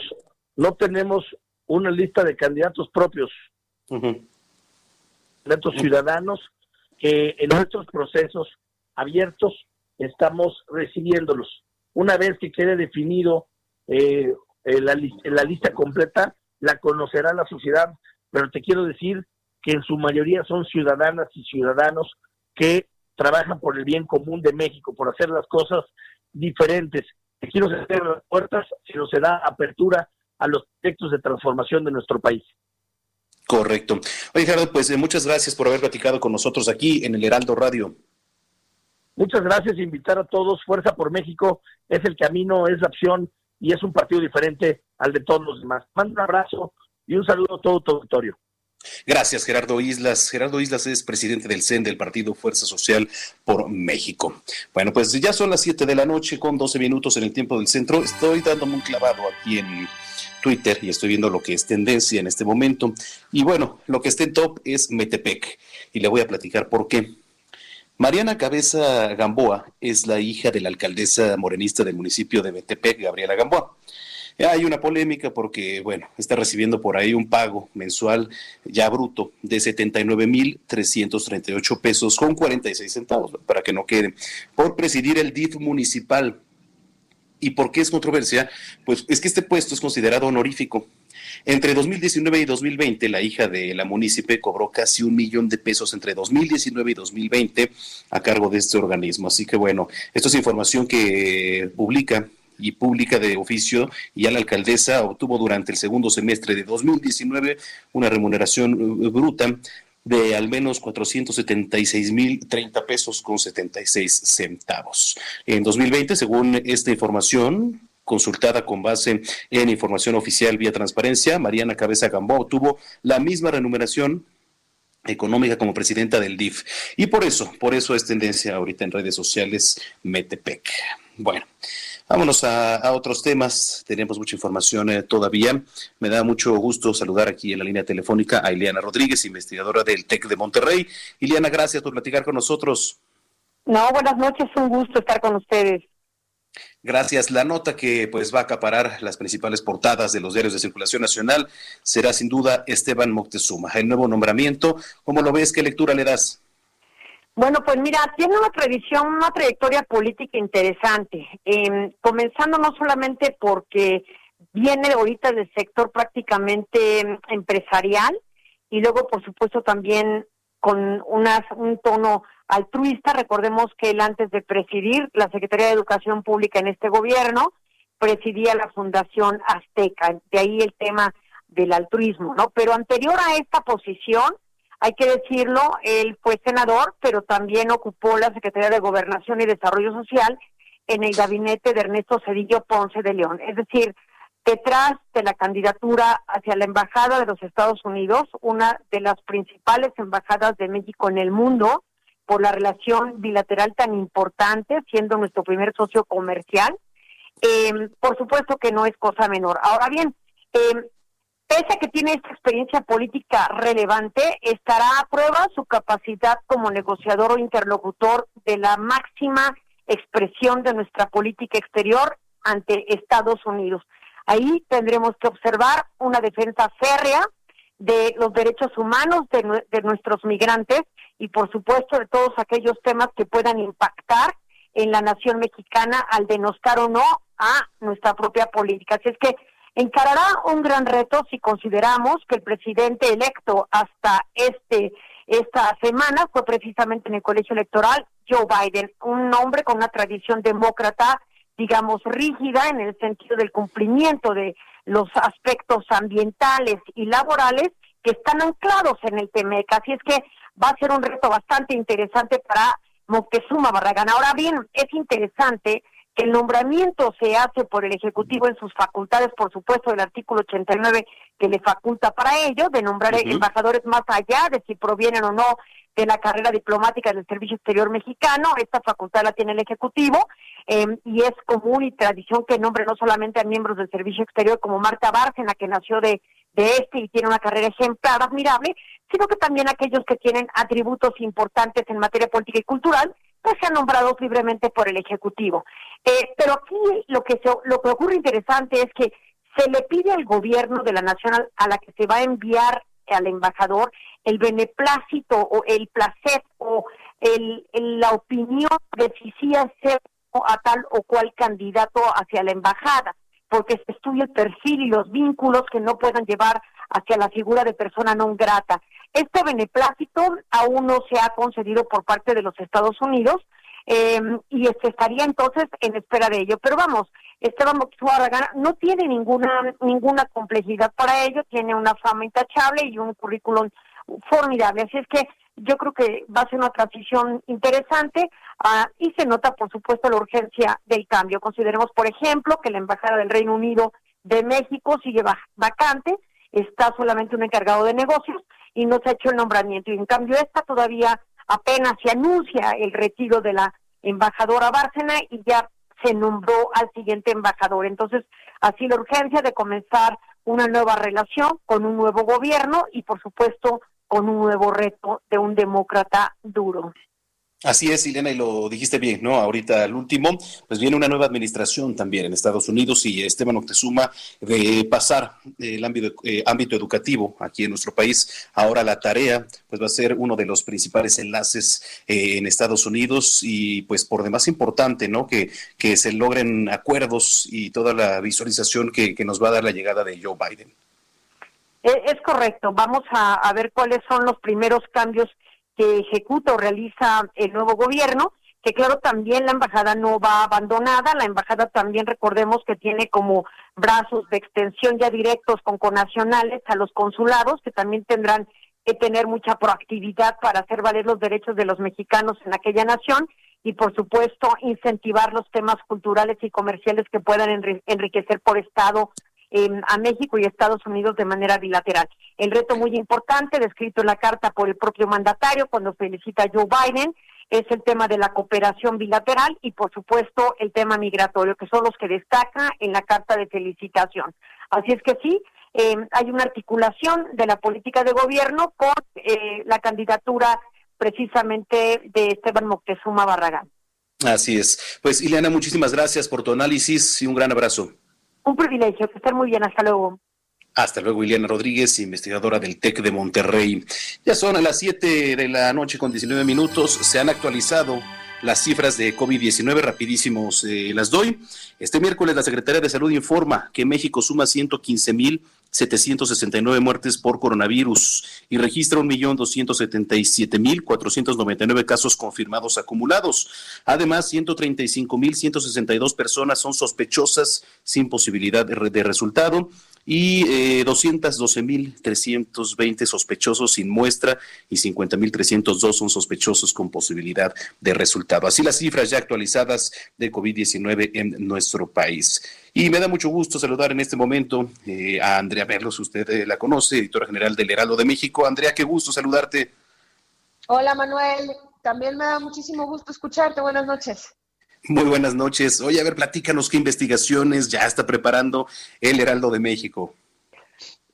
no tenemos una lista de candidatos propios, candidatos ciudadanos, que en nuestros procesos abiertos estamos recibiéndolos. Una vez que quede definido eh, eh, la, la lista completa, la conocerá la sociedad, pero te quiero decir que en su mayoría son ciudadanas y ciudadanos que trabajan por el bien común de México, por hacer las cosas diferentes. Te quiero cerrar las puertas si no se da apertura a los proyectos de transformación de nuestro país. Correcto. Oye, Gerardo, pues eh, muchas gracias por haber platicado con nosotros aquí en el Heraldo Radio. Muchas gracias, invitar a todos. Fuerza por México es el camino, es la opción y es un partido diferente al de todos los demás. Mando un abrazo y un saludo a todo tu auditorio. Gracias, Gerardo Islas. Gerardo Islas es presidente del CEN del Partido Fuerza Social por México. Bueno, pues ya son las 7 de la noche con 12 minutos en el tiempo del centro. Estoy dándome un clavado aquí en Twitter y estoy viendo lo que es tendencia en este momento. Y bueno, lo que está en top es Metepec y le voy a platicar por qué. Mariana Cabeza Gamboa es la hija de la alcaldesa morenista del municipio de Metepec, Gabriela Gamboa. Hay una polémica porque, bueno, está recibiendo por ahí un pago mensual ya bruto de 79.338 pesos con 46 centavos, para que no quede, por presidir el DIF municipal. ¿Y por qué es controversia? Pues es que este puesto es considerado honorífico. Entre 2019 y 2020, la hija de la municipio cobró casi un millón de pesos entre 2019 y 2020 a cargo de este organismo. Así que bueno, esto es información que publica y pública de oficio y a la alcaldesa obtuvo durante el segundo semestre de 2019 una remuneración eh, bruta de al menos 476 mil 30 pesos con 76 centavos. En 2020, según esta información, consultada con base en información oficial vía transparencia, Mariana Cabeza Gambó obtuvo la misma remuneración económica como presidenta del DIF. Y por eso, por eso es tendencia ahorita en redes sociales Metepec. Bueno, Vámonos a, otros temas. Tenemos mucha información eh, todavía. Me da mucho gusto saludar aquí en la línea telefónica a Ileana Rodríguez, investigadora del TEC de Monterrey. Ileana, gracias por platicar con nosotros. No, buenas noches, un gusto estar con ustedes. Gracias. La nota que pues va a acaparar las principales portadas de los diarios de circulación nacional será sin duda Esteban Moctezuma. El nuevo nombramiento, ¿cómo lo ves? ¿Qué lectura le das? Bueno, pues mira, tiene una tradición, una trayectoria política interesante, em, comenzando no solamente porque viene ahorita del sector prácticamente em, empresarial y luego, por supuesto, también con un tono altruista. Recordemos que él antes de presidir la Secretaría de Educación Pública en este gobierno, presidía la Fundación Azteca, de ahí el tema del altruismo, ¿no? Pero anterior a esta posición, hay que decirlo, él fue senador, pero también ocupó la Secretaría de Gobernación y Desarrollo Social en el gabinete de Ernesto Cedillo Ponce de León. Es decir, detrás de la candidatura hacia la Embajada de los Estados Unidos, una de las principales embajadas de México en el mundo, por la relación bilateral tan importante, siendo nuestro primer socio comercial. Eh, por supuesto que no es cosa menor. Ahora bien, eh, Pese a que tiene esta experiencia política relevante, estará a prueba su capacidad como negociador o interlocutor de la máxima expresión de nuestra política exterior ante Estados Unidos. Ahí tendremos que observar una defensa férrea de los derechos humanos de, nuestros migrantes y por supuesto de todos aquellos temas que puedan impactar en la nación mexicana al denostar o no a nuestra propia política. Así es que encarará un gran reto si consideramos que el presidente electo hasta este esta semana fue precisamente en el colegio electoral Joe Biden, un hombre con una tradición demócrata, digamos, rígida en el sentido del cumplimiento de los aspectos ambientales y laborales que están anclados en el TEMEC. Así es que va a ser un reto bastante interesante para Moctezuma Barragán. Ahora bien, es interesante el nombramiento se hace por el Ejecutivo en sus facultades, por supuesto, del artículo 89 que le faculta para ello, de nombrar embajadores más allá de si provienen o no de la carrera diplomática del Servicio Exterior Mexicano. Esta facultad la tiene el Ejecutivo em, y es común y tradición que nombre no solamente a miembros del Servicio Exterior como Marta Bárcena, que nació de, de este y tiene una carrera ejemplar, admirable, sino que también aquellos que tienen atributos importantes en materia política y cultural pues sean nombrados libremente por el Ejecutivo. Eh, pero aquí lo que, lo que ocurre interesante es que se le pide al gobierno de la nación a la que se va a enviar al embajador el beneplácito o el placer o el, la opinión de si sí hacer a tal o cual candidato hacia la embajada, porque se estudia el perfil y los vínculos que no puedan llevar hacia la figura de persona no grata. Este beneplácito aún no se ha concedido por parte de los Estados Unidos eh, y este, estaría entonces en espera de ello. Pero vamos, Esteban Moctezuma no tiene ninguna ninguna complejidad para ello, tiene una fama intachable y un currículum formidable. Así es que yo creo que va a ser una transición interesante ah, y se nota, por supuesto, la urgencia del cambio. Consideremos, por ejemplo, que la Embajada del Reino Unido de México sigue vacante, está solamente un encargado de negocios y no se ha hecho el nombramiento. Y en cambio esta todavía apenas se anuncia el retiro de la embajadora Bárcena y ya se nombró al siguiente embajador. Entonces, así la urgencia de comenzar una nueva relación con un nuevo gobierno y, por supuesto, con un nuevo reto de un demócrata duro. Así es, Ileana, y lo dijiste bien, ¿no? Ahorita al último, pues viene una nueva administración también en Estados Unidos y Esteban Octezuma de pasar el ámbito, eh, ámbito educativo aquí en nuestro país. Ahora la tarea, pues va a ser uno de los principales enlaces eh, en Estados Unidos y pues por demás importante, ¿no? Que, que se logren acuerdos y toda la visualización que, que nos va a dar la llegada de Joe Biden. Eh, es correcto, vamos a, a ver cuáles son los primeros cambios que ejecuta o realiza el nuevo gobierno, que claro, también la embajada no va abandonada, la embajada también recordemos que tiene como brazos de extensión ya directos con conacionales a los consulados, que también tendrán que tener mucha proactividad para hacer valer los derechos de los mexicanos en aquella nación y por supuesto incentivar los temas culturales y comerciales que puedan enriquecer por Estado a México y Estados Unidos de manera bilateral. El reto muy importante, descrito en la carta por el propio mandatario cuando felicita a Joe Biden, es el tema de la cooperación bilateral y, por supuesto, el tema migratorio, que son los que destaca en la carta de felicitación. Así es que sí, eh, hay una articulación de la política de gobierno con eh, la candidatura precisamente de Esteban Moctezuma Barragán. Así es. Pues, Ileana, muchísimas gracias por tu análisis y un gran abrazo. Un privilegio, que estén muy bien, hasta luego. Hasta luego, Ileana Rodríguez, investigadora del TEC de Monterrey. Ya son las 7 de la noche con 19 minutos, se han actualizado las cifras de COVID-19, rapidísimos las doy. Este miércoles la Secretaría de Salud informa que México suma 115 mil 769 muertes por coronavirus y registra 1.277.499 casos confirmados acumulados. Además, 135.162 personas son sospechosas sin posibilidad de resultado y eh, 212.320 sospechosos sin muestra y 50.302 son sospechosos con posibilidad de resultado. Así las cifras ya actualizadas de COVID-19 en nuestro país. Y me da mucho gusto saludar en este momento eh, a Andrea Merlos, usted eh, la conoce, editora general del Heraldo de México. Andrea, qué gusto saludarte. Hola Manuel, también me da muchísimo gusto escucharte. Buenas noches. Muy buenas noches. Oye, a ver, platícanos qué investigaciones ya está preparando el Heraldo de México.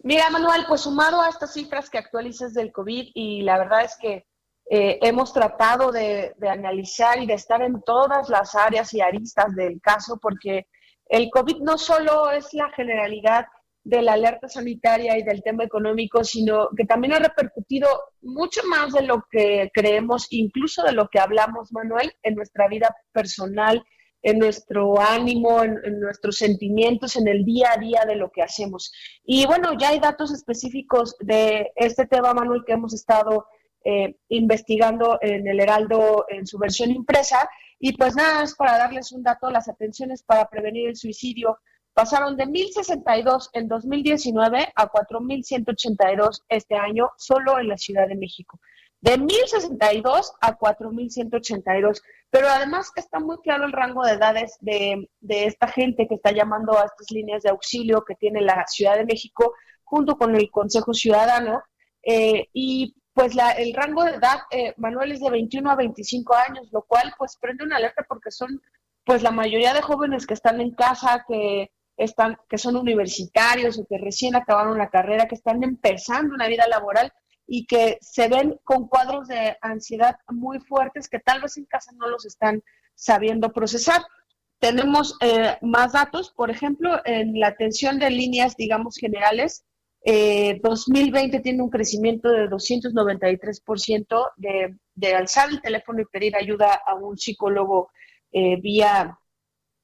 Mira, Manuel, pues sumado a estas cifras que actualizas del COVID, y la verdad es que eh, hemos tratado de, analizar y de estar en todas las áreas y aristas del caso, porque el COVID no solo es la generalidad de la alerta sanitaria y del tema económico, sino que también ha repercutido mucho más de lo que creemos, incluso de lo que hablamos, Manuel, en nuestra vida personal, en nuestro ánimo, en, nuestros sentimientos, en el día a día de lo que hacemos. Y bueno, ya hay datos específicos de este tema, Manuel, que hemos estado eh, investigando en el Heraldo en su versión impresa. Y pues nada, es para darles un dato, las atenciones para prevenir el suicidio pasaron de 1.062 en 2019 a 4.182 este año solo en la Ciudad de México. De 1.062 a 4.182. Pero además está muy claro el rango de edades de, esta gente que está llamando a estas líneas de auxilio que tiene la Ciudad de México junto con el Consejo Ciudadano. Eh, y pues la, el rango de edad, eh, Manuel, es de 21 a 25 años, lo cual pues prende una alerta porque son pues la mayoría de jóvenes que están en casa, que están, que son universitarios o que recién acabaron la carrera, que están empezando una vida laboral y que se ven con cuadros de ansiedad muy fuertes que tal vez en casa no los están sabiendo procesar. Tenemos eh, más datos, por ejemplo, en la atención de líneas, digamos, generales, 2020 eh, tiene un crecimiento de 293% de, de alzar el teléfono y pedir ayuda a un psicólogo eh, vía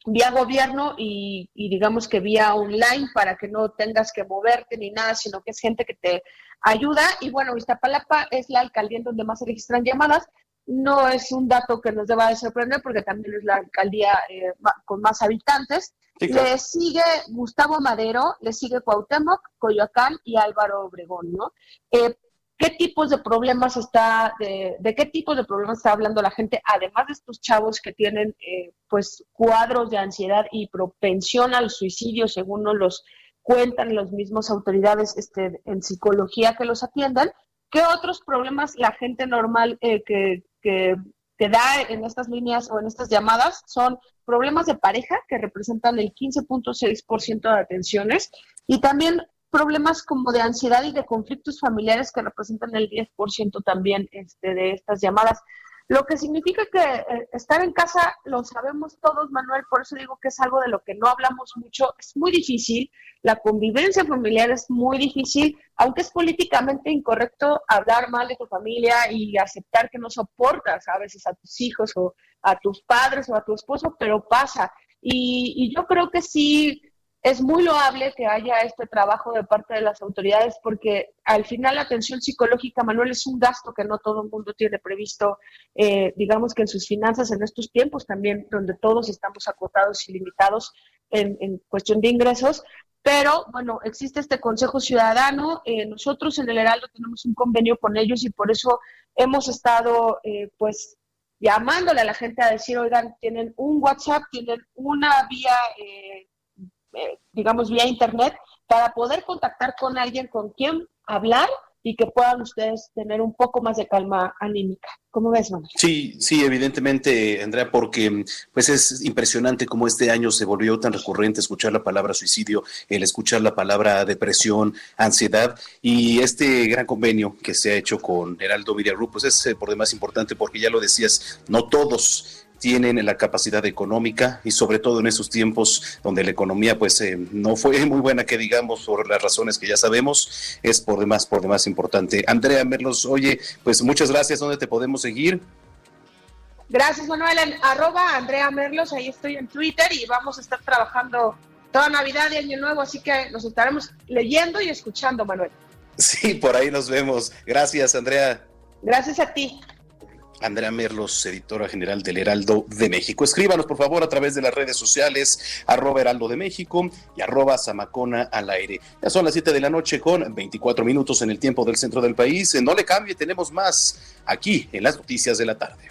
vía gobierno y, digamos que vía online para que no tengas que moverte ni nada, sino que es gente que te ayuda. Y bueno, Iztapalapa es la alcaldía en donde más se registran llamadas. No es un dato que nos deba de sorprender porque también es la alcaldía eh, con más habitantes. Le sigue Gustavo Madero, le sigue Cuauhtémoc, Coyoacán y Álvaro Obregón, ¿no? Eh, qué tipos de problemas está, de, qué tipos de problemas está hablando la gente, además de estos chavos que tienen eh, pues cuadros de ansiedad y propensión al suicidio, según nos los cuentan las mismas autoridades este, en psicología que los atiendan, ¿qué otros problemas la gente normal eh, que, que, que da en estas líneas o en estas llamadas son problemas de pareja que representan el 15.6% de atenciones y también problemas como de ansiedad y de conflictos familiares que representan el 10% también este, de estas llamadas. Lo que significa que eh, estar en casa lo sabemos todos, Manuel, por eso digo que es algo de lo que no hablamos mucho, es muy difícil, la convivencia familiar es muy difícil, aunque es políticamente incorrecto hablar mal de tu familia y aceptar que no soportas a veces a tus hijos o a tus padres o a tu esposo, pero pasa. Y, y yo creo que sí es muy loable que haya este trabajo de parte de las autoridades porque al final la atención psicológica, Manuel, es un gasto que no todo el mundo tiene previsto, eh, digamos que en sus finanzas en estos tiempos también, donde todos estamos acotados y limitados en, cuestión de ingresos. Pero bueno, existe este Consejo Ciudadano. Eh, nosotros en el Heraldo tenemos un convenio con ellos y por eso hemos estado eh, pues llamándole a la gente a decir, oigan, tienen un WhatsApp, tienen una vía eh, digamos, vía internet, para poder contactar con alguien con quien hablar y que puedan ustedes tener un poco más de calma anímica. ¿Cómo ves, Manuel? Sí, sí, evidentemente, Andrea, porque pues es impresionante cómo este año se volvió tan recurrente escuchar la palabra suicidio, el escuchar la palabra depresión, ansiedad y este gran convenio que se ha hecho con Heraldo Media Group, pues es eh, por demás importante porque ya lo decías, no todos tienen la capacidad económica y sobre todo en esos tiempos donde la economía pues eh, no fue muy buena que digamos por las razones que ya sabemos es por demás por demás importante. Andrea Merlos oye pues muchas gracias. Dónde te podemos seguir gracias Manuel. En arroba Andrea Merlos ahí estoy en Twitter y vamos a estar trabajando toda Navidad y Año Nuevo así que nos estaremos leyendo y escuchando Manuel. Sí por ahí nos vemos. Gracias Andrea. Gracias a ti Andrea Merlos, editora general del Heraldo de México. Escríbanos, por favor, a través de las redes sociales, arroba Heraldo de México y arroba Zamacona al aire. Ya son las 7 de la noche con 24 minutos en el tiempo del centro del país. No le cambie, tenemos más aquí en las noticias de la tarde.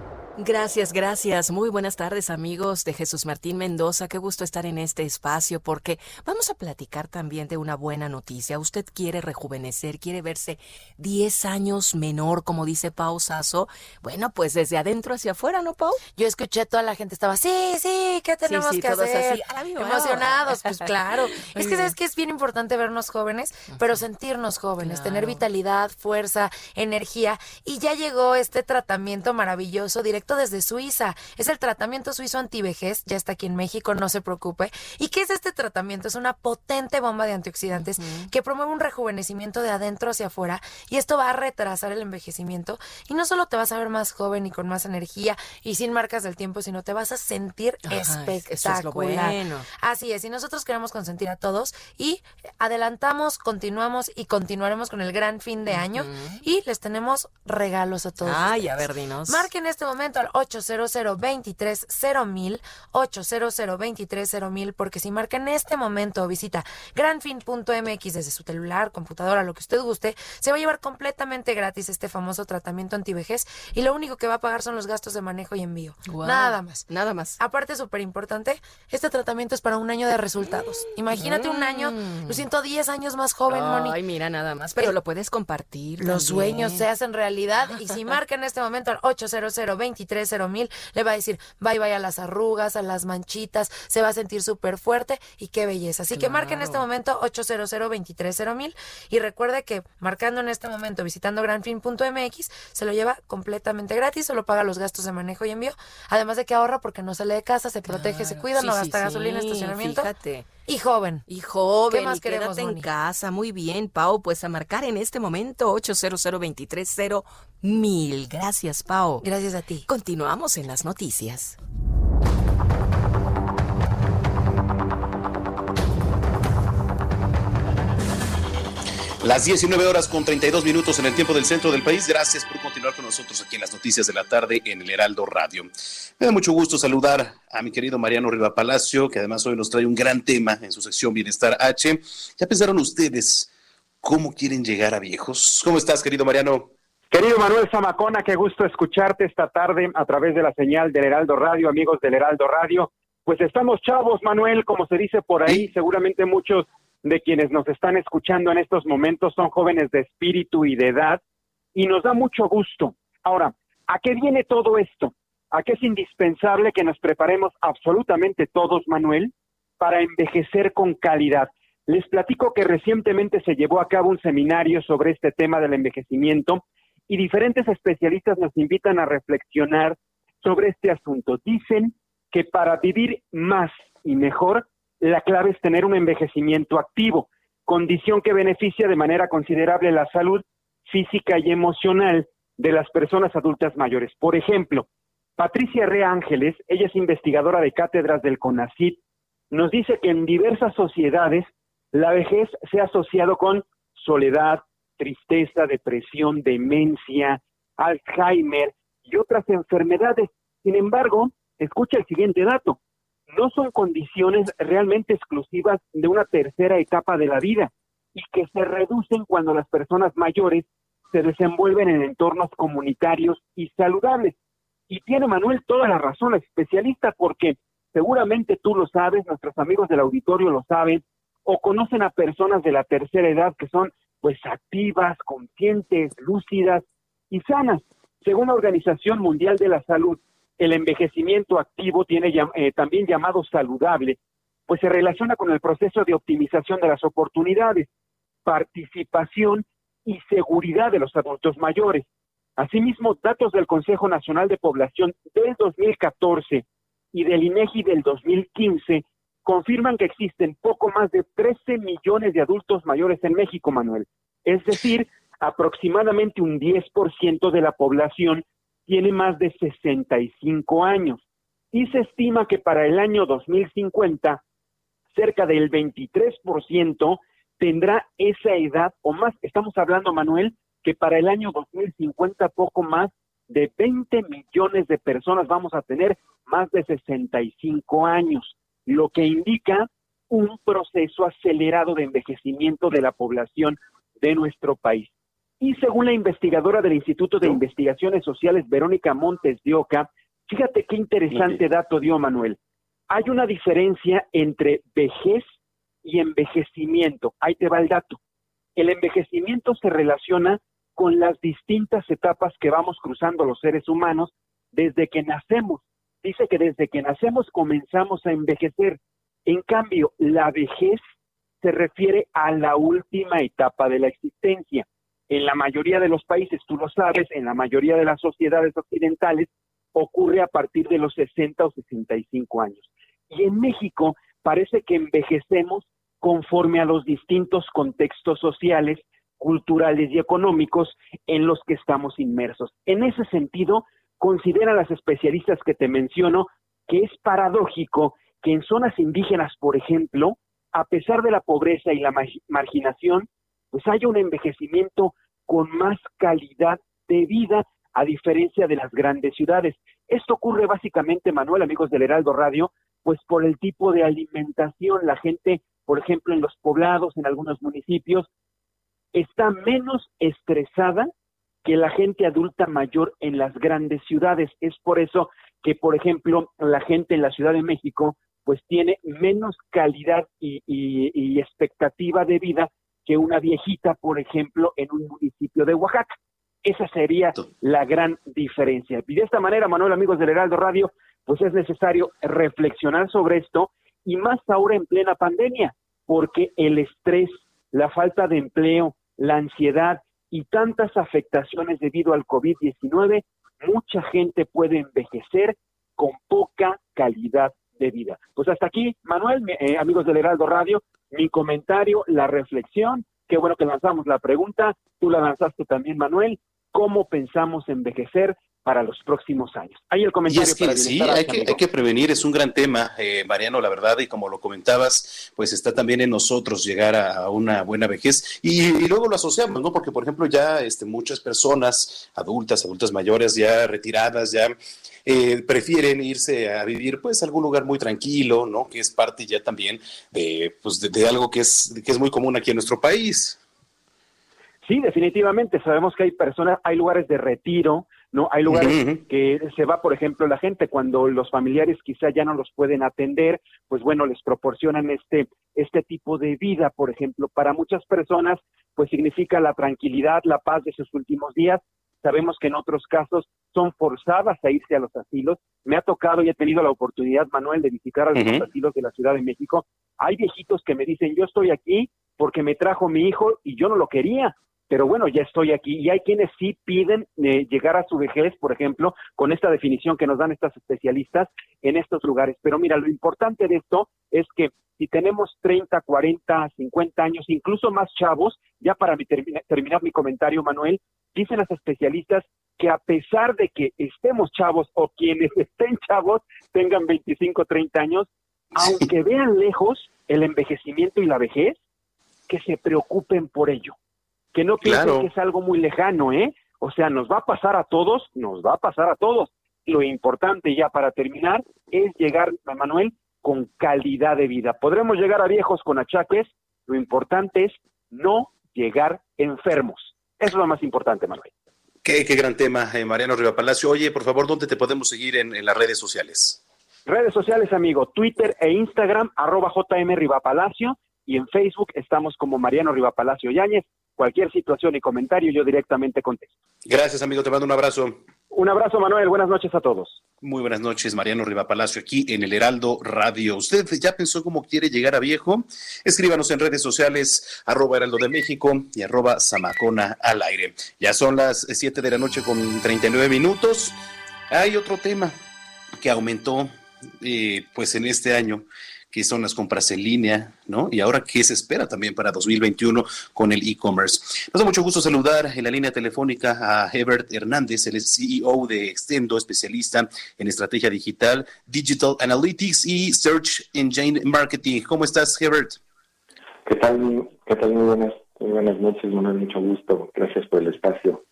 Gracias, gracias. Muy buenas tardes amigos de Jesús Martín Mendoza. Qué gusto estar en este espacio porque vamos a platicar también de una buena noticia. Usted quiere rejuvenecer, quiere verse 10 años menor, como dice Pau Sasso. Bueno, pues desde adentro hacia afuera, ¿no, Pau? Yo escuché toda la gente estaba, sí, sí, ¿qué tenemos que hacer? Así, Emocionados, pues claro. es que sabes que es bien importante vernos jóvenes, pero sentirnos jóvenes, tener vitalidad, fuerza, energía. Y ya llegó este tratamiento maravilloso directo desde Suiza. Es el tratamiento suizo antivejez, ya está aquí en México, no se preocupe. ¿Y qué es este tratamiento? Es una potente bomba de antioxidantes que promueve un rejuvenecimiento de adentro hacia afuera y esto va a retrasar el envejecimiento y no solo te vas a ver más joven y con más energía y sin marcas del tiempo, sino te vas a sentir espectacular. Así es, y nosotros queremos consentir a todos y adelantamos, continuamos y continuaremos con el gran fin de año y les tenemos regalos a todos. Ay, a ver, dinos. Marquen este momento al 800 23 mil 800 23 mil porque si marca en este momento visita granfin.mx desde su celular, computadora, lo que usted guste, se va a llevar completamente gratis este famoso tratamiento antivejez y lo único que va a pagar son los gastos de manejo y envío. Nada más. Nada más. Aparte, súper importante, este tratamiento es para un año de resultados. Imagínate un año, mm. lo siento 10 años más joven, Moni. Ay, mira, nada más. Pero lo puedes compartir. Los sueños se hacen realidad y si marca en este momento al 800 23 mil, le va a decir bye bye a las arrugas, a las manchitas, se va a sentir súper fuerte y qué belleza. Así que marque en este momento 800 23 mil y recuerde que marcando en este momento visitando granfin.mx se lo lleva completamente gratis, solo paga los gastos de manejo y envío, además de que ahorra porque no sale de casa, se protege, se cuida, no gasta gasolina, estacionamiento. Y joven. Y joven. ¿Qué más y queremos, quédate en casa. Muy bien, Pau. Pues a marcar en este momento 800 mil. Gracias, Pau. Gracias a ti. Continuamos en las noticias. Las 19 horas con 32 minutos en el tiempo del centro del país. Gracias por continuar con nosotros aquí en las noticias de la tarde en el Heraldo Radio. Me da mucho gusto saludar a mi querido Mariano Riva Palacio, que además hoy nos trae un gran tema en su sección Bienestar H. ¿Ya pensaron ustedes cómo quieren llegar a viejos? ¿Cómo estás, querido Mariano? Querido Manuel Zamacona, qué gusto escucharte esta tarde a través de la señal del Heraldo Radio, amigos del Heraldo Radio. Pues estamos chavos, Manuel, como se dice por ahí, seguramente muchos de quienes nos están escuchando en estos momentos son jóvenes de espíritu y de edad y nos da mucho gusto. Ahora, ¿a qué viene todo esto? ¿A qué es indispensable que nos preparemos absolutamente todos, Manuel, para envejecer con calidad? Les platico que recientemente se llevó a cabo un seminario sobre este tema del envejecimiento y diferentes especialistas nos invitan a reflexionar sobre este asunto. Dicen que para vivir más y mejor la clave es tener un envejecimiento activo, condición que beneficia de manera considerable la salud física y emocional de las personas adultas mayores. Por ejemplo, Patricia Re Ángeles, ella es investigadora de cátedras del CONACYT, nos dice que en diversas sociedades la vejez se ha asociado con soledad, tristeza, depresión, demencia, Alzheimer y otras enfermedades. Sin embargo, escucha el siguiente dato no son condiciones realmente exclusivas de una tercera etapa de la vida y que se reducen cuando las personas mayores se desenvuelven en entornos comunitarios y saludables. Y tiene Manuel toda la razón, especialista, porque seguramente tú lo sabes, nuestros amigos del auditorio lo saben, o conocen a personas de la tercera edad que son pues activas, conscientes, lúcidas y sanas. Según la Organización Mundial de la Salud, el envejecimiento activo tiene eh, también llamado saludable, pues se relaciona con el proceso de optimización de las oportunidades, participación y seguridad de los adultos mayores. Asimismo, datos del Consejo Nacional de Población del 2014 y del INEGI del 2015 confirman que existen poco más de 13 millones de adultos mayores en México, Manuel. Es decir, aproximadamente un 10% de la población tiene más de 65 años y se estima que para el año 2050 cerca del 23% tendrá esa edad o más. Estamos hablando, Manuel, que para el año 2050 poco más de 20 millones de personas vamos a tener más de 65 años, lo que indica un proceso acelerado de envejecimiento de la población de nuestro país. Y según la investigadora del Instituto de Investigaciones Sociales, Verónica Montes de Oca, fíjate qué interesante dato dio Manuel. Hay una diferencia entre vejez y envejecimiento. Ahí te va el dato. El envejecimiento se relaciona con las distintas etapas que vamos cruzando los seres humanos desde que nacemos. Dice que desde que nacemos comenzamos a envejecer. En cambio, la vejez se refiere a la última etapa de la existencia en la mayoría de los países, tú lo sabes, en la mayoría de las sociedades occidentales, ocurre a partir de los 60 o 65 años. Y en México parece que envejecemos conforme a los distintos contextos sociales, culturales y económicos en los que estamos inmersos. En ese sentido, consideran las especialistas que te menciono que es paradójico que en zonas indígenas, por ejemplo, a pesar de la pobreza y la marginación, pues haya un envejecimiento con más calidad de vida a diferencia de las grandes ciudades. Esto ocurre básicamente, Manuel, amigos del Heraldo Radio, pues por el tipo de alimentación. La gente, por ejemplo, en los poblados, en algunos municipios, está menos estresada que la gente adulta mayor en las grandes ciudades. Es por eso que, por ejemplo, la gente en la Ciudad de México, pues tiene menos calidad y, y expectativa de vida que una viejita, por ejemplo, en un municipio de Oaxaca. Esa sería la gran diferencia. Y de esta manera, Manuel, amigos del Heraldo Radio, pues es necesario reflexionar sobre esto y más ahora en plena pandemia, porque el estrés, la falta de empleo, la ansiedad y tantas afectaciones debido al COVID-19, mucha gente puede envejecer con poca calidad de vida. Pues hasta aquí, Manuel, eh, amigos del Heraldo Radio, mi comentario, la reflexión. Qué bueno que lanzamos la pregunta. Tú la lanzaste también, Manuel. ¿Cómo pensamos envejecer? Para los próximos años. Ahí el comentario. Y es que sí, hay que, hay que, prevenir, es un gran tema, eh, Mariano, la verdad, y como lo comentabas, pues está también en nosotros llegar a, una buena vejez y, luego lo asociamos, ¿no? Porque, por ejemplo, ya este, muchas personas, adultas, adultas mayores, ya retiradas, ya eh, prefieren irse a vivir pues a algún lugar muy tranquilo, ¿no? Que es parte ya también de, pues, de algo que es, que es muy común aquí en nuestro país. Sí, definitivamente. Sabemos que hay personas, hay lugares de retiro, ¿no? Hay lugares que se va, por ejemplo, la gente cuando los familiares quizá ya no los pueden atender, pues bueno, les proporcionan este, este tipo de vida, por ejemplo, para muchas personas, pues significa la tranquilidad, la paz de sus últimos días. Sabemos que en otros casos son forzadas a irse a los asilos. Me ha tocado y he tenido la oportunidad, Manuel, de visitar a los asilos de la Ciudad de México. Hay viejitos que me dicen, yo estoy aquí porque me trajo mi hijo y yo no lo quería pero bueno, ya estoy aquí. Y hay quienes sí piden eh, llegar a su vejez, por ejemplo, con esta definición que nos dan estas especialistas en estos lugares. Pero mira, lo importante de esto es que si tenemos 30, 40, 50 años, incluso más chavos, ya para terminar mi comentario, Manuel, dicen las especialistas que a pesar de que estemos chavos o quienes estén chavos tengan 25, 30 años, aunque vean lejos el envejecimiento y la vejez, que se preocupen por ello que no piensen que es algo muy lejano, ¿eh? O sea, nos va a pasar a todos, nos va a pasar a todos. Lo importante ya para terminar es llegar, Manuel, con calidad de vida. Podremos llegar a viejos con achaques, lo importante es no llegar enfermos. Eso es lo más importante, Manuel. Qué, gran tema, eh, Mariano Riva Palacio. Oye, por favor, ¿dónde te podemos seguir en, las redes sociales? Redes sociales, amigo, Twitter e Instagram, arroba JM Palacio, y en Facebook estamos como Mariano Riva Palacio Yáñez cualquier situación y comentario yo directamente contesto. Gracias, amigo, te mando un abrazo. Un abrazo, Manuel. Buenas noches a todos. Muy buenas noches, Mariano Riva Palacio, aquí en el Heraldo Radio. ¿Usted ya pensó cómo quiere llegar a viejo? Escríbanos en redes sociales, arroba Heraldo de México y arroba Zamacona al aire. Ya son las 7 de la noche con 39 minutos. Hay otro tema que aumentó eh, pues en este año qué son las compras en línea, ¿no? Y ahora qué se espera también para 2021 con el e-commerce. Nos da mucho gusto saludar en la línea telefónica a Hebert Hernández, el CEO de Extendo, especialista en estrategia digital, Digital Analytics y Search Engine Marketing. ¿Cómo estás, Hebert? ¿Qué tal? ¿Qué tal? Muy buenas, muy buenas noches, da mucho gusto. Gracias por el espacio.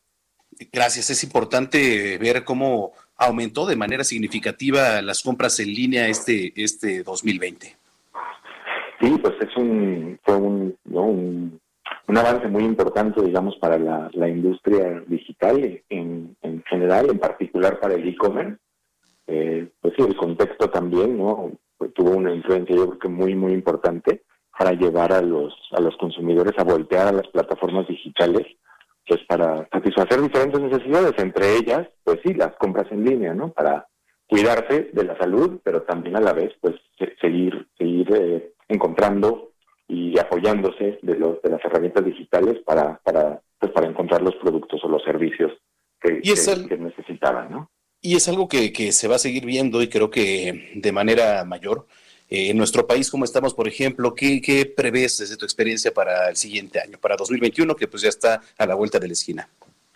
Gracias. Es importante ver cómo aumentó de manera significativa las compras en línea este, este 2020. Sí, pues es un, fue un, un, avance muy importante, digamos, para la, industria digital en, en, general, en particular para el e-commerce. Eh, pues sí, el contexto también, ¿no? Pues tuvo una influencia, yo creo que muy, muy importante para llevar a los, a los consumidores a voltear a las plataformas digitales pues para satisfacer diferentes necesidades, entre ellas, pues sí, las compras en línea, ¿no? Para cuidarse de la salud, pero también a la vez, pues seguir, seguir eh, encontrando y apoyándose de, los, de las herramientas digitales para, para, pues para encontrar los productos o los servicios que, que, necesitaban, ¿no? Y es algo que, que se va a seguir viendo y creo que de manera mayor en nuestro país, ¿cómo estamos, por ejemplo? ¿Qué, ¿Qué prevés desde tu experiencia para el siguiente año, para 2021, que pues ya está a la vuelta de la esquina?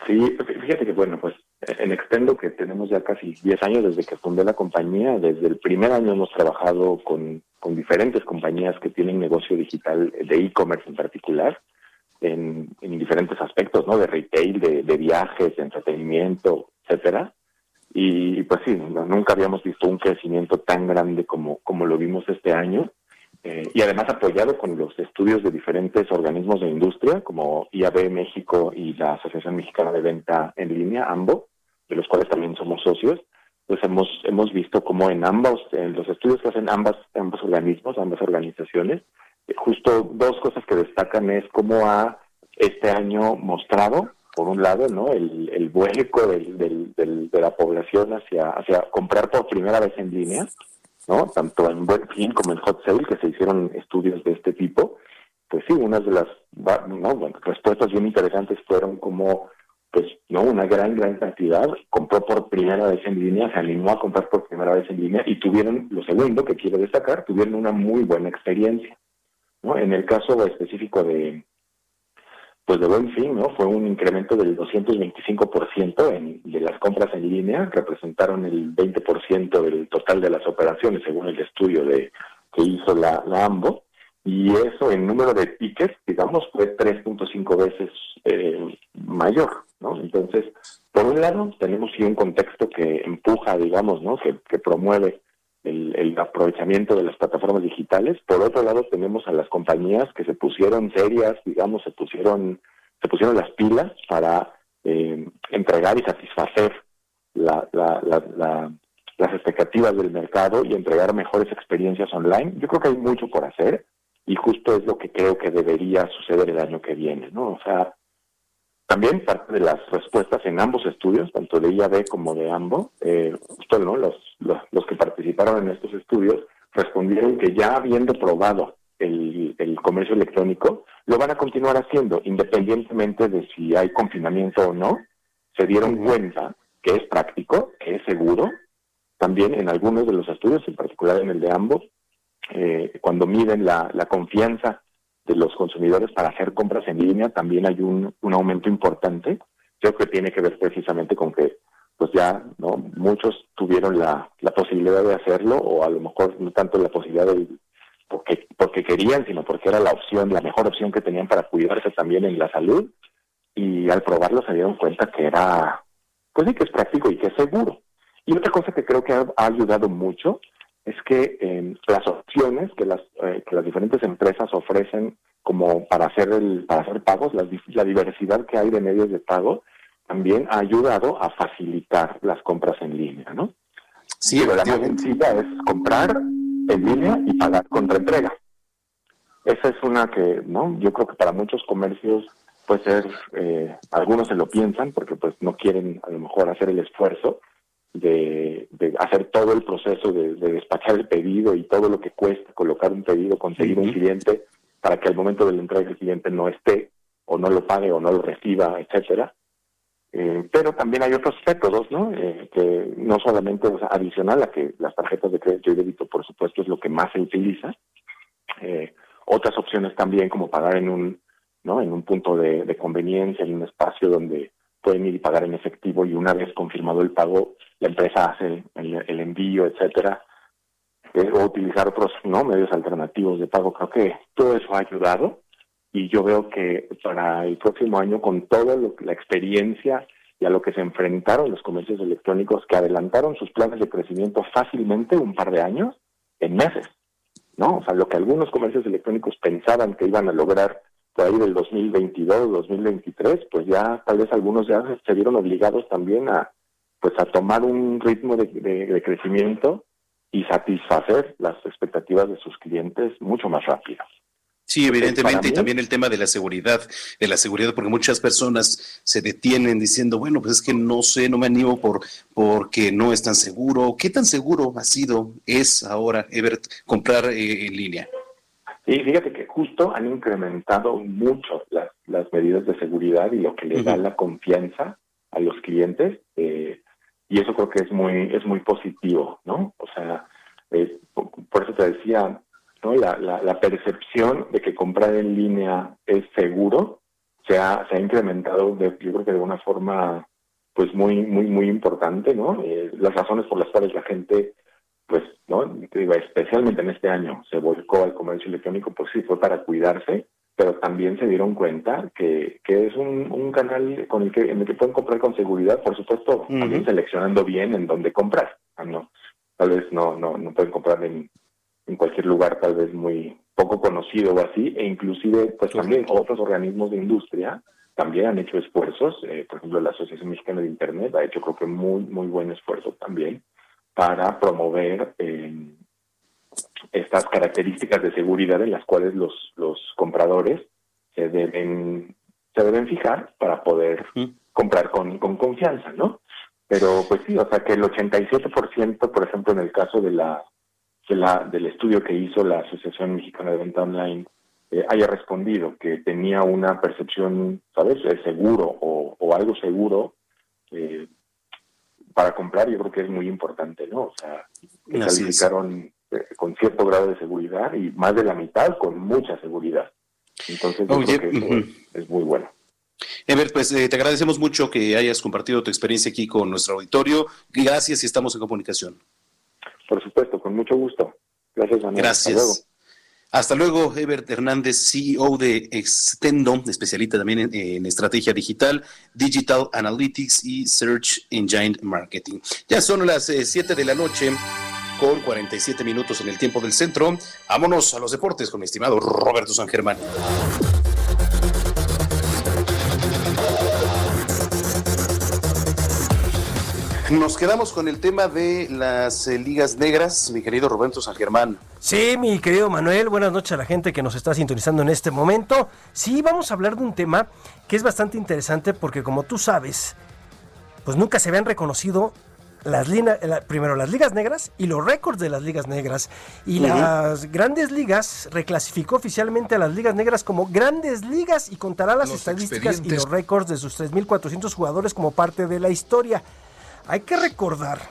Sí, fíjate que bueno, pues en Extendo, que tenemos ya casi 10 años desde que fundé la compañía, desde el primer año hemos trabajado con, con diferentes compañías que tienen negocio digital de e-commerce en particular, en, en, diferentes aspectos, ¿no? De retail, de, de viajes, de entretenimiento, etcétera. Y pues sí, nunca habíamos visto un crecimiento tan grande como, como lo vimos este año. Eh, y además apoyado con los estudios de diferentes organismos de industria como IAB México y la Asociación Mexicana de Venta en Línea, AMBO, de los cuales también somos socios, pues hemos hemos visto como en ambos, en los estudios que hacen ambas ambos organismos, ambas organizaciones, eh, justo dos cosas que destacan es cómo ha este año mostrado por un lado, ¿no? El, el vuelco del, de la población hacia, comprar por primera vez en línea, ¿no? Tanto en Buen como en Hot Sale, que se hicieron estudios de este tipo. Pues sí, unas de las respuestas bien interesantes fueron como pues no una gran gran cantidad compró por primera vez en línea se animó a comprar por primera vez en línea y tuvieron lo segundo que quiero destacar tuvieron una muy buena experiencia no en el caso específico de pues de buen fin no fue un incremento del 225% en de las compras en línea representaron el 20% del total de las operaciones según el estudio de que hizo la, la AMBO y eso en número de tickets, digamos, fue 3.5 veces eh, mayor, ¿no? Entonces, por un lado, tenemos sí un contexto que empuja, digamos, ¿no? Que, que promueve el, el, aprovechamiento de las plataformas digitales. Por otro lado, tenemos a las compañías que se pusieron serias, digamos, se pusieron, se pusieron las pilas para eh, entregar y satisfacer la, la, la, las expectativas del mercado y entregar mejores experiencias online. Yo creo que hay mucho por hacer y justo es lo que creo que debería suceder el año que viene, ¿no? O sea, también parte de las respuestas en ambos estudios, tanto de IAB como de AMBO, eh, justo ¿no? los, los, que participaron en estos estudios respondieron que ya habiendo probado el, el comercio electrónico, lo van a continuar haciendo, independientemente de si hay confinamiento o no, se dieron cuenta que es práctico, que es seguro. También en algunos de los estudios, en particular en el de ambos, eh, cuando miden la, confianza de los consumidores para hacer compras en línea, también hay un, un aumento importante. Creo que tiene que ver precisamente con que pues ya no muchos tuvieron la, la posibilidad de hacerlo o a lo mejor no tanto la posibilidad de porque porque querían sino porque era la opción la mejor opción que tenían para cuidarse también en la salud. Y al probarlo se dieron cuenta que era pues sí que es práctico y que es seguro. Y otra cosa que creo que ha ayudado mucho es que eh, las opciones que las, eh, que las diferentes empresas ofrecen como para hacer el para hacer pagos, la, la diversidad que hay de medios de pago también ha ayudado a facilitar las compras en línea, ¿no? Sí, pero la más sencilla es comprar en línea y pagar contra entrega. Esa es una que, ¿no? Yo creo que para muchos comercios puede ser, eh, algunos se lo piensan porque pues no quieren a lo mejor hacer el esfuerzo, de, hacer todo el proceso de, despachar el pedido y todo lo que cuesta colocar un pedido, conseguir un cliente para que al momento de la entrega el cliente no esté o no lo pague o no lo reciba, etcétera. Eh, pero también hay otros métodos, ¿no? Eh, que no solamente o adicional a que las tarjetas de crédito y débito, por supuesto, es lo que más se utiliza. Eh, otras opciones también, como pagar en un, ¿no? En un punto de, de conveniencia, en un espacio donde pueden ir y pagar en efectivo y una vez confirmado el pago, la empresa hace el, envío, etcétera, eh, o utilizar otros no medios alternativos de pago. Creo que todo eso ha ayudado y yo veo que para el próximo año, con toda la experiencia y a lo que se enfrentaron los comercios electrónicos, que adelantaron sus planes de crecimiento fácilmente un par de años, en meses, ¿no? O sea, lo que algunos comercios electrónicos pensaban que iban a lograr por ahí del 2022, 2023, pues ya tal vez algunos ya se vieron obligados también a pues a tomar un ritmo de, de, crecimiento y satisfacer las expectativas de sus clientes mucho más rápido. Sí, evidentemente, y también el tema de la seguridad, de la seguridad, porque muchas personas se detienen diciendo, bueno, pues es que no sé, no me animo por porque no es tan seguro. ¿Qué tan seguro ha sido, es ahora, Ebert, comprar eh, en línea? Sí, fíjate que justo han incrementado mucho las, las medidas de seguridad y lo que le da la confianza a los clientes, eh, y eso creo que es muy, es muy positivo, ¿no? O sea, por eso te decía, ¿no? La, la, la, percepción de que comprar en línea es seguro se ha, se ha incrementado, de, yo creo que de una forma pues muy, muy, muy importante, ¿no? Eh, las razones por las cuales la gente pues, ¿no? Digo, especialmente en este año se volcó al comercio electrónico, pues sí, fue para cuidarse, pero también se dieron cuenta que, que es un, un canal con el que, en el que pueden comprar con seguridad, por supuesto, también seleccionando bien en dónde comprar. Ah, no, tal vez no, no, no pueden comprar en, en cualquier lugar tal vez muy poco conocido o así, e inclusive pues también otros organismos de industria también han hecho esfuerzos, eh, por ejemplo la Asociación Mexicana de Internet ha hecho creo que muy, muy buen esfuerzo también para promover eh, estas características de seguridad en las cuales los, los compradores se deben, se deben fijar para poder comprar con, con confianza, ¿no? Pero pues sí, o sea que el 87%, por ejemplo, en el caso de la, de la del estudio que hizo la Asociación Mexicana de Venta Online, eh, haya respondido, que tenía una percepción, ¿sabes?, seguro o, o algo seguro eh, para comprar, yo creo que es muy importante, ¿no? O sea, que calificaron eh, con cierto grado de seguridad y más de la mitad con mucha seguridad. Entonces, yo creo que es muy bueno. Ever, pues eh, te agradecemos mucho que hayas compartido tu experiencia aquí con nuestro auditorio. Gracias y estamos en comunicación. Por supuesto, con mucho gusto. Gracias, Manuel. Gracias. Hasta luego, Ebert Hernández, CEO de Extendo, especialista también en, estrategia digital, Digital Analytics y Search Engine Marketing. Ya son las 7 eh, de la noche con 47 minutos en el tiempo del centro. Vámonos a los deportes con mi estimado Roberto San Germán. Nos quedamos con el tema de las eh, ligas negras, mi querido Roberto San Germán. Sí, mi querido Manuel, buenas noches a la gente que nos está sintonizando en este momento. Sí, vamos a hablar de un tema que es bastante interesante porque como tú sabes, pues nunca se habían reconocido las primero las ligas negras y los récords de las ligas negras. Y las grandes ligas reclasificó oficialmente a las ligas negras como grandes ligas y contará las estadísticas y los récords de sus 3.400 jugadores como parte de la historia. Hay que recordar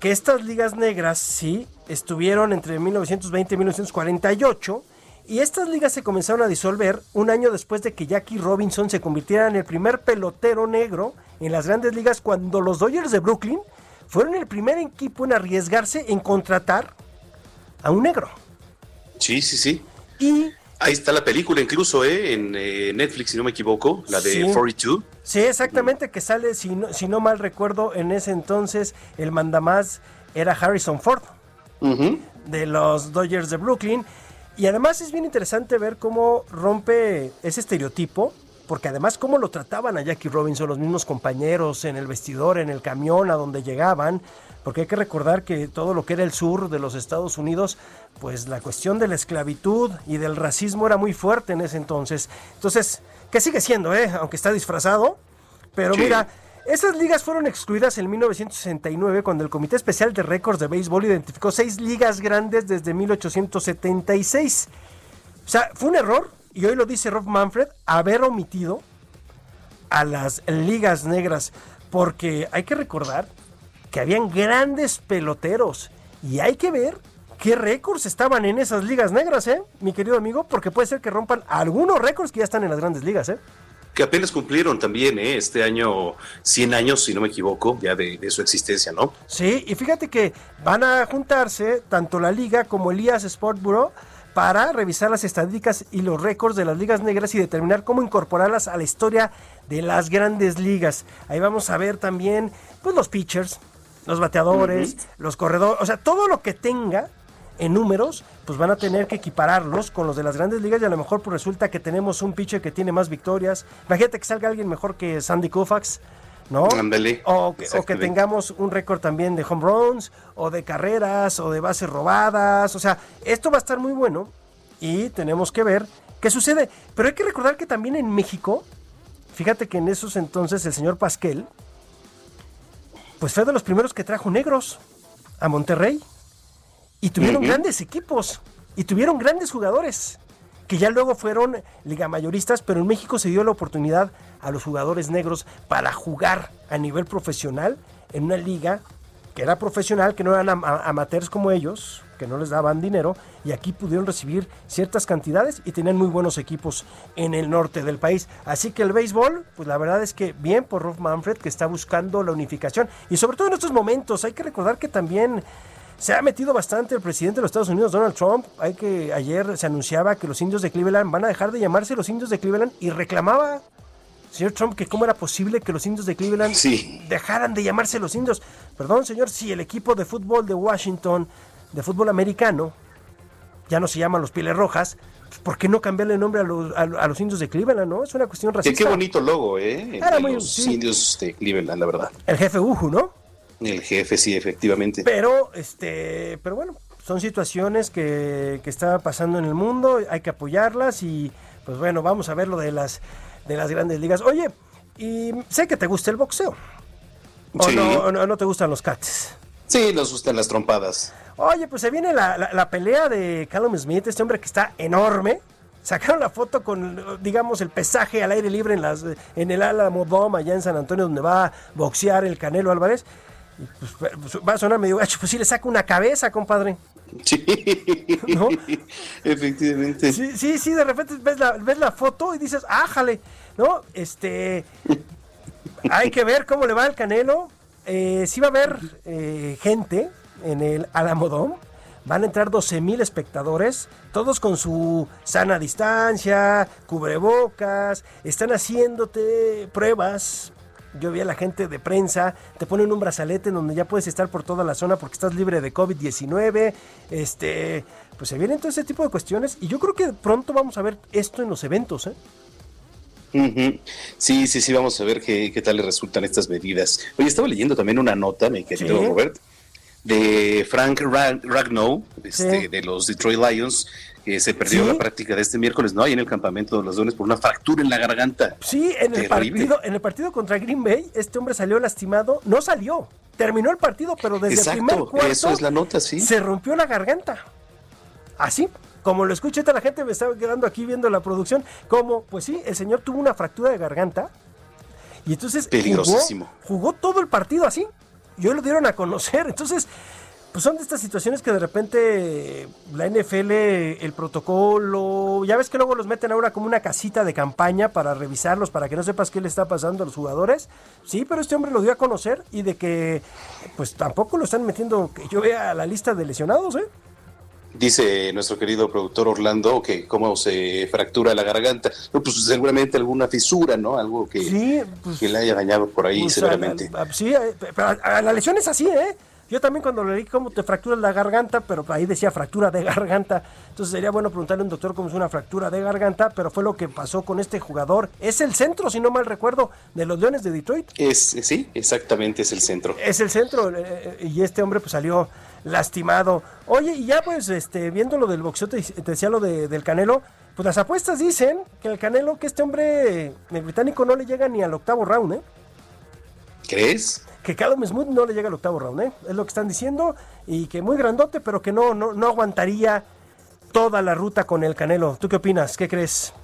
que estas ligas negras, sí, estuvieron entre 1920 y 1948. Y estas ligas se comenzaron a disolver un año después de que Jackie Robinson se convirtiera en el primer pelotero negro en las grandes ligas cuando los Dodgers de Brooklyn fueron el primer equipo en arriesgarse en contratar a un negro. Sí, sí, sí. Y Ahí está la película incluso, ¿eh? En eh, Netflix, si no me equivoco, la de 42. Sí, exactamente, que sale, si no, si no mal recuerdo, en ese entonces el mandamás era Harrison Ford, de los Dodgers de Brooklyn. Y además es bien interesante ver cómo rompe ese estereotipo, porque además cómo lo trataban a Jackie Robinson, los mismos compañeros en el vestidor, en el camión, a donde llegaban, porque hay que recordar que todo lo que era el sur de los Estados Unidos, pues la cuestión de la esclavitud y del racismo era muy fuerte en ese entonces. Entonces, que sigue siendo, ¿eh? aunque está disfrazado, pero mira, esas ligas fueron excluidas en 1969 cuando el Comité Especial de Récords de Béisbol identificó seis ligas grandes desde 1876. O sea, fue un error, y hoy lo dice Rob Manfred, haber omitido a las ligas negras, porque hay que recordar que habían grandes peloteros. Y hay que ver qué récords estaban en esas ligas negras, ¿eh? Mi querido amigo, porque puede ser que rompan algunos récords que ya están en las grandes ligas, ¿eh? Que apenas cumplieron también, ¿eh? Este año 100 años, si no me equivoco, ya de, de, su existencia, ¿no? Sí, y fíjate que van a juntarse tanto la liga como el IAS Sport Bureau para revisar las estadísticas y los récords de las ligas negras y determinar cómo incorporarlas a la historia de las grandes ligas. Ahí vamos a ver también pues los pitchers, los bateadores, los corredores, o sea, todo lo que tenga en números, pues van a tener que equipararlos con los de las grandes ligas y a lo mejor pues resulta que tenemos un pitcher que tiene más victorias. Imagínate que salga alguien mejor que Sandy Koufax, ¿no? O, o, que tengamos un récord también de home runs, o de carreras, o de bases robadas. O sea, esto va a estar muy bueno y tenemos que ver qué sucede. Pero hay que recordar que también en México, fíjate que en esos entonces el señor Pasquel, pues fue de los primeros que trajo negros a Monterrey. Y tuvieron grandes equipos. Y tuvieron grandes jugadores. Que ya luego fueron liga mayoristas, pero en México se dio la oportunidad a los jugadores negros para jugar a nivel profesional en una liga que era profesional, que no eran amateurs como ellos, que no les daban dinero, y aquí pudieron recibir ciertas cantidades y tenían muy buenos equipos en el norte del país. Así que el béisbol, pues la verdad es que bien por Rolf Manfred, que está buscando la unificación. Y sobre todo en estos momentos, hay que recordar que también se ha metido bastante el presidente de los Estados Unidos, Donald Trump. Hay que ayer se anunciaba que los indios de Cleveland van a dejar de llamarse los indios de Cleveland y reclamaba señor Trump, que cómo era posible que los indios de Cleveland dejaran de llamarse los indios. Perdón, señor, si el equipo de fútbol de Washington, de fútbol americano, ya no se llaman los Pieles Rojas, ¿por qué no cambiarle el nombre a los, a, los indios de Cleveland, no? Es una cuestión racista. Qué, bonito logo, ¿eh? los indios de Cleveland, la verdad. El jefe Uju, ¿no? El jefe, sí, efectivamente. Pero, este, pero bueno, son situaciones que, que está pasando en el mundo, hay que apoyarlas y, pues bueno, vamos a ver lo de las de las grandes ligas. Oye, y sé que te gusta el boxeo. ¿O, no, no, te gustan los cates? Sí, nos gustan las trompadas. Oye, pues se viene la, pelea de Callum Smith, este hombre que está enorme. sacaron la foto con, digamos, el pesaje al aire libre en, las, en el Álamo Dome allá en San Antonio, donde va a boxear el Canelo Álvarez. Pues, pues, va a sonar medio gacho, pues sí le saca una cabeza, compadre. Sí, efectivamente. Sí, sí, sí, de repente ves la, ves la foto y dices, ájale, ¿no? Este, hay que ver cómo le va al Canelo. Eh, sí va a haber eh, gente en el Alamodón. Van a entrar 12 mil espectadores, todos con su sana distancia, cubrebocas, están haciéndote pruebas yo vi a la gente de prensa, te ponen un brazalete en donde ya puedes estar por toda la zona porque estás libre de COVID-19. Este, pues se vienen todo ese tipo de cuestiones y yo creo que pronto vamos a ver esto en los eventos, ¿eh? Sí, sí, sí, vamos a ver qué, qué tal le resultan estas medidas. Oye, estaba leyendo también una nota, mi querido Robert, de Frank Ragnow, este, de los Detroit Lions, que se perdió la práctica de este miércoles, ¿no? Ahí en el campamento de los Leones por una fractura en la garganta. Sí, en el, partido, en el partido contra Green Bay, este hombre salió lastimado, no salió, terminó el partido, pero desde el primer cuarto eso es la nota, sí. se rompió la garganta. Así, como lo escuché, la gente me estaba quedando aquí viendo la producción, como, pues sí, el señor tuvo una fractura de garganta y entonces Peligrosísimo. Jugó, jugó todo el partido así. Y hoy lo dieron a conocer. Entonces, pues son de estas situaciones que de repente la NFL, el protocolo, ya ves que luego los meten ahora como una casita de campaña para revisarlos, para que no sepas qué le está pasando a los jugadores. Sí, pero este hombre lo dio a conocer y de que pues tampoco lo están metiendo, que yo vea la lista de lesionados, ¿eh? Dice nuestro querido productor Orlando que cómo se fractura la garganta. pues seguramente alguna fisura, ¿no? Algo que, pues, que le haya dañado por ahí, pues, seguramente. sí, pero la lesión es así, ¿eh? Yo también cuando leí cómo te fracturas la garganta, pero ahí decía fractura de garganta. Entonces sería bueno preguntarle a un doctor cómo es una fractura de garganta, pero fue lo que pasó con este jugador. Es el centro, si no mal recuerdo, de los Leones de Detroit. Es, sí, exactamente, es el centro. Es el centro, eh, eh, y este hombre pues salió lastimado. Oye, y ya pues este, viendo lo del boxeo, te, decía lo de, del Canelo, pues las apuestas dicen que el Canelo, que este hombre, el británico, no le llega ni al octavo round, ¿eh? ¿Crees? que Callum Smooth no le llega al octavo round, ¿eh? es lo que están diciendo, y que muy grandote, pero que no, no, no aguantaría toda la ruta con el Canelo. ¿Tú qué opinas? ¿Qué crees?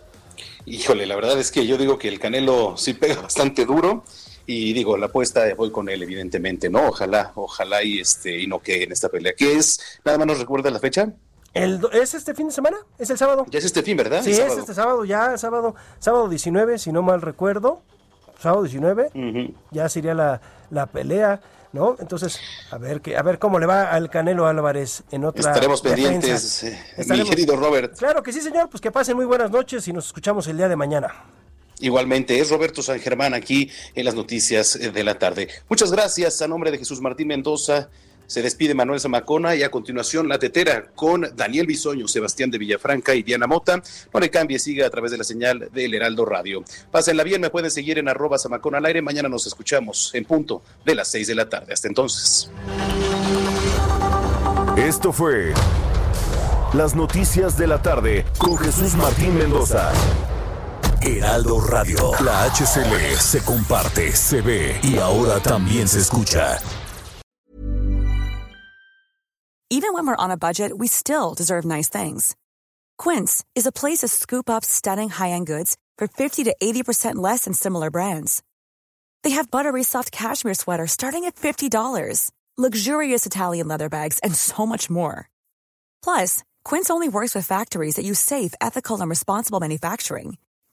Híjole, la verdad es que yo digo que el Canelo sí pega bastante duro y digo, la apuesta voy con él evidentemente, ¿no? Ojalá, ojalá y este y no que en esta pelea. ¿Qué es? Nada más nos recuerda la fecha. El, ¿Es este fin de semana? ¿Es el sábado? Ya es este fin, ¿verdad? Sí, es este sábado, ya, sábado, sábado 19, si no mal recuerdo. Sábado 19, ya sería la, la pelea, ¿no? Entonces, a ver que, a ver cómo le va al Canelo Álvarez en otra. Estaremos pendientes, eh, mi querido Robert. Claro que sí, señor, pues que pasen muy buenas noches y nos escuchamos el día de mañana. Igualmente, es Roberto San Germán aquí en las noticias de la tarde. Muchas gracias a nombre de Jesús Martín Mendoza se despide Manuel Zamacona y a continuación la tetera con Daniel Bisoño, Sebastián de Villafranca y Diana Mota. No le cambie, siga a través de la señal del Heraldo Radio. Pásenla bien, me pueden seguir en arroba Zamacona al aire. Mañana nos escuchamos en punto de las seis de la tarde. Hasta entonces. Esto fue Las Noticias de la Tarde con Jesús Martín Mendoza. Heraldo Radio. La HCL se comparte, se ve y ahora también se escucha. Even when we're on a budget, we still deserve nice things. Quince is a place to scoop up stunning high-end goods for 50 to 80% less than similar brands. They have buttery soft cashmere sweaters starting at $50, luxurious Italian leather bags, and so much more. Plus, Quince only works with factories that use safe, ethical, and responsible manufacturing.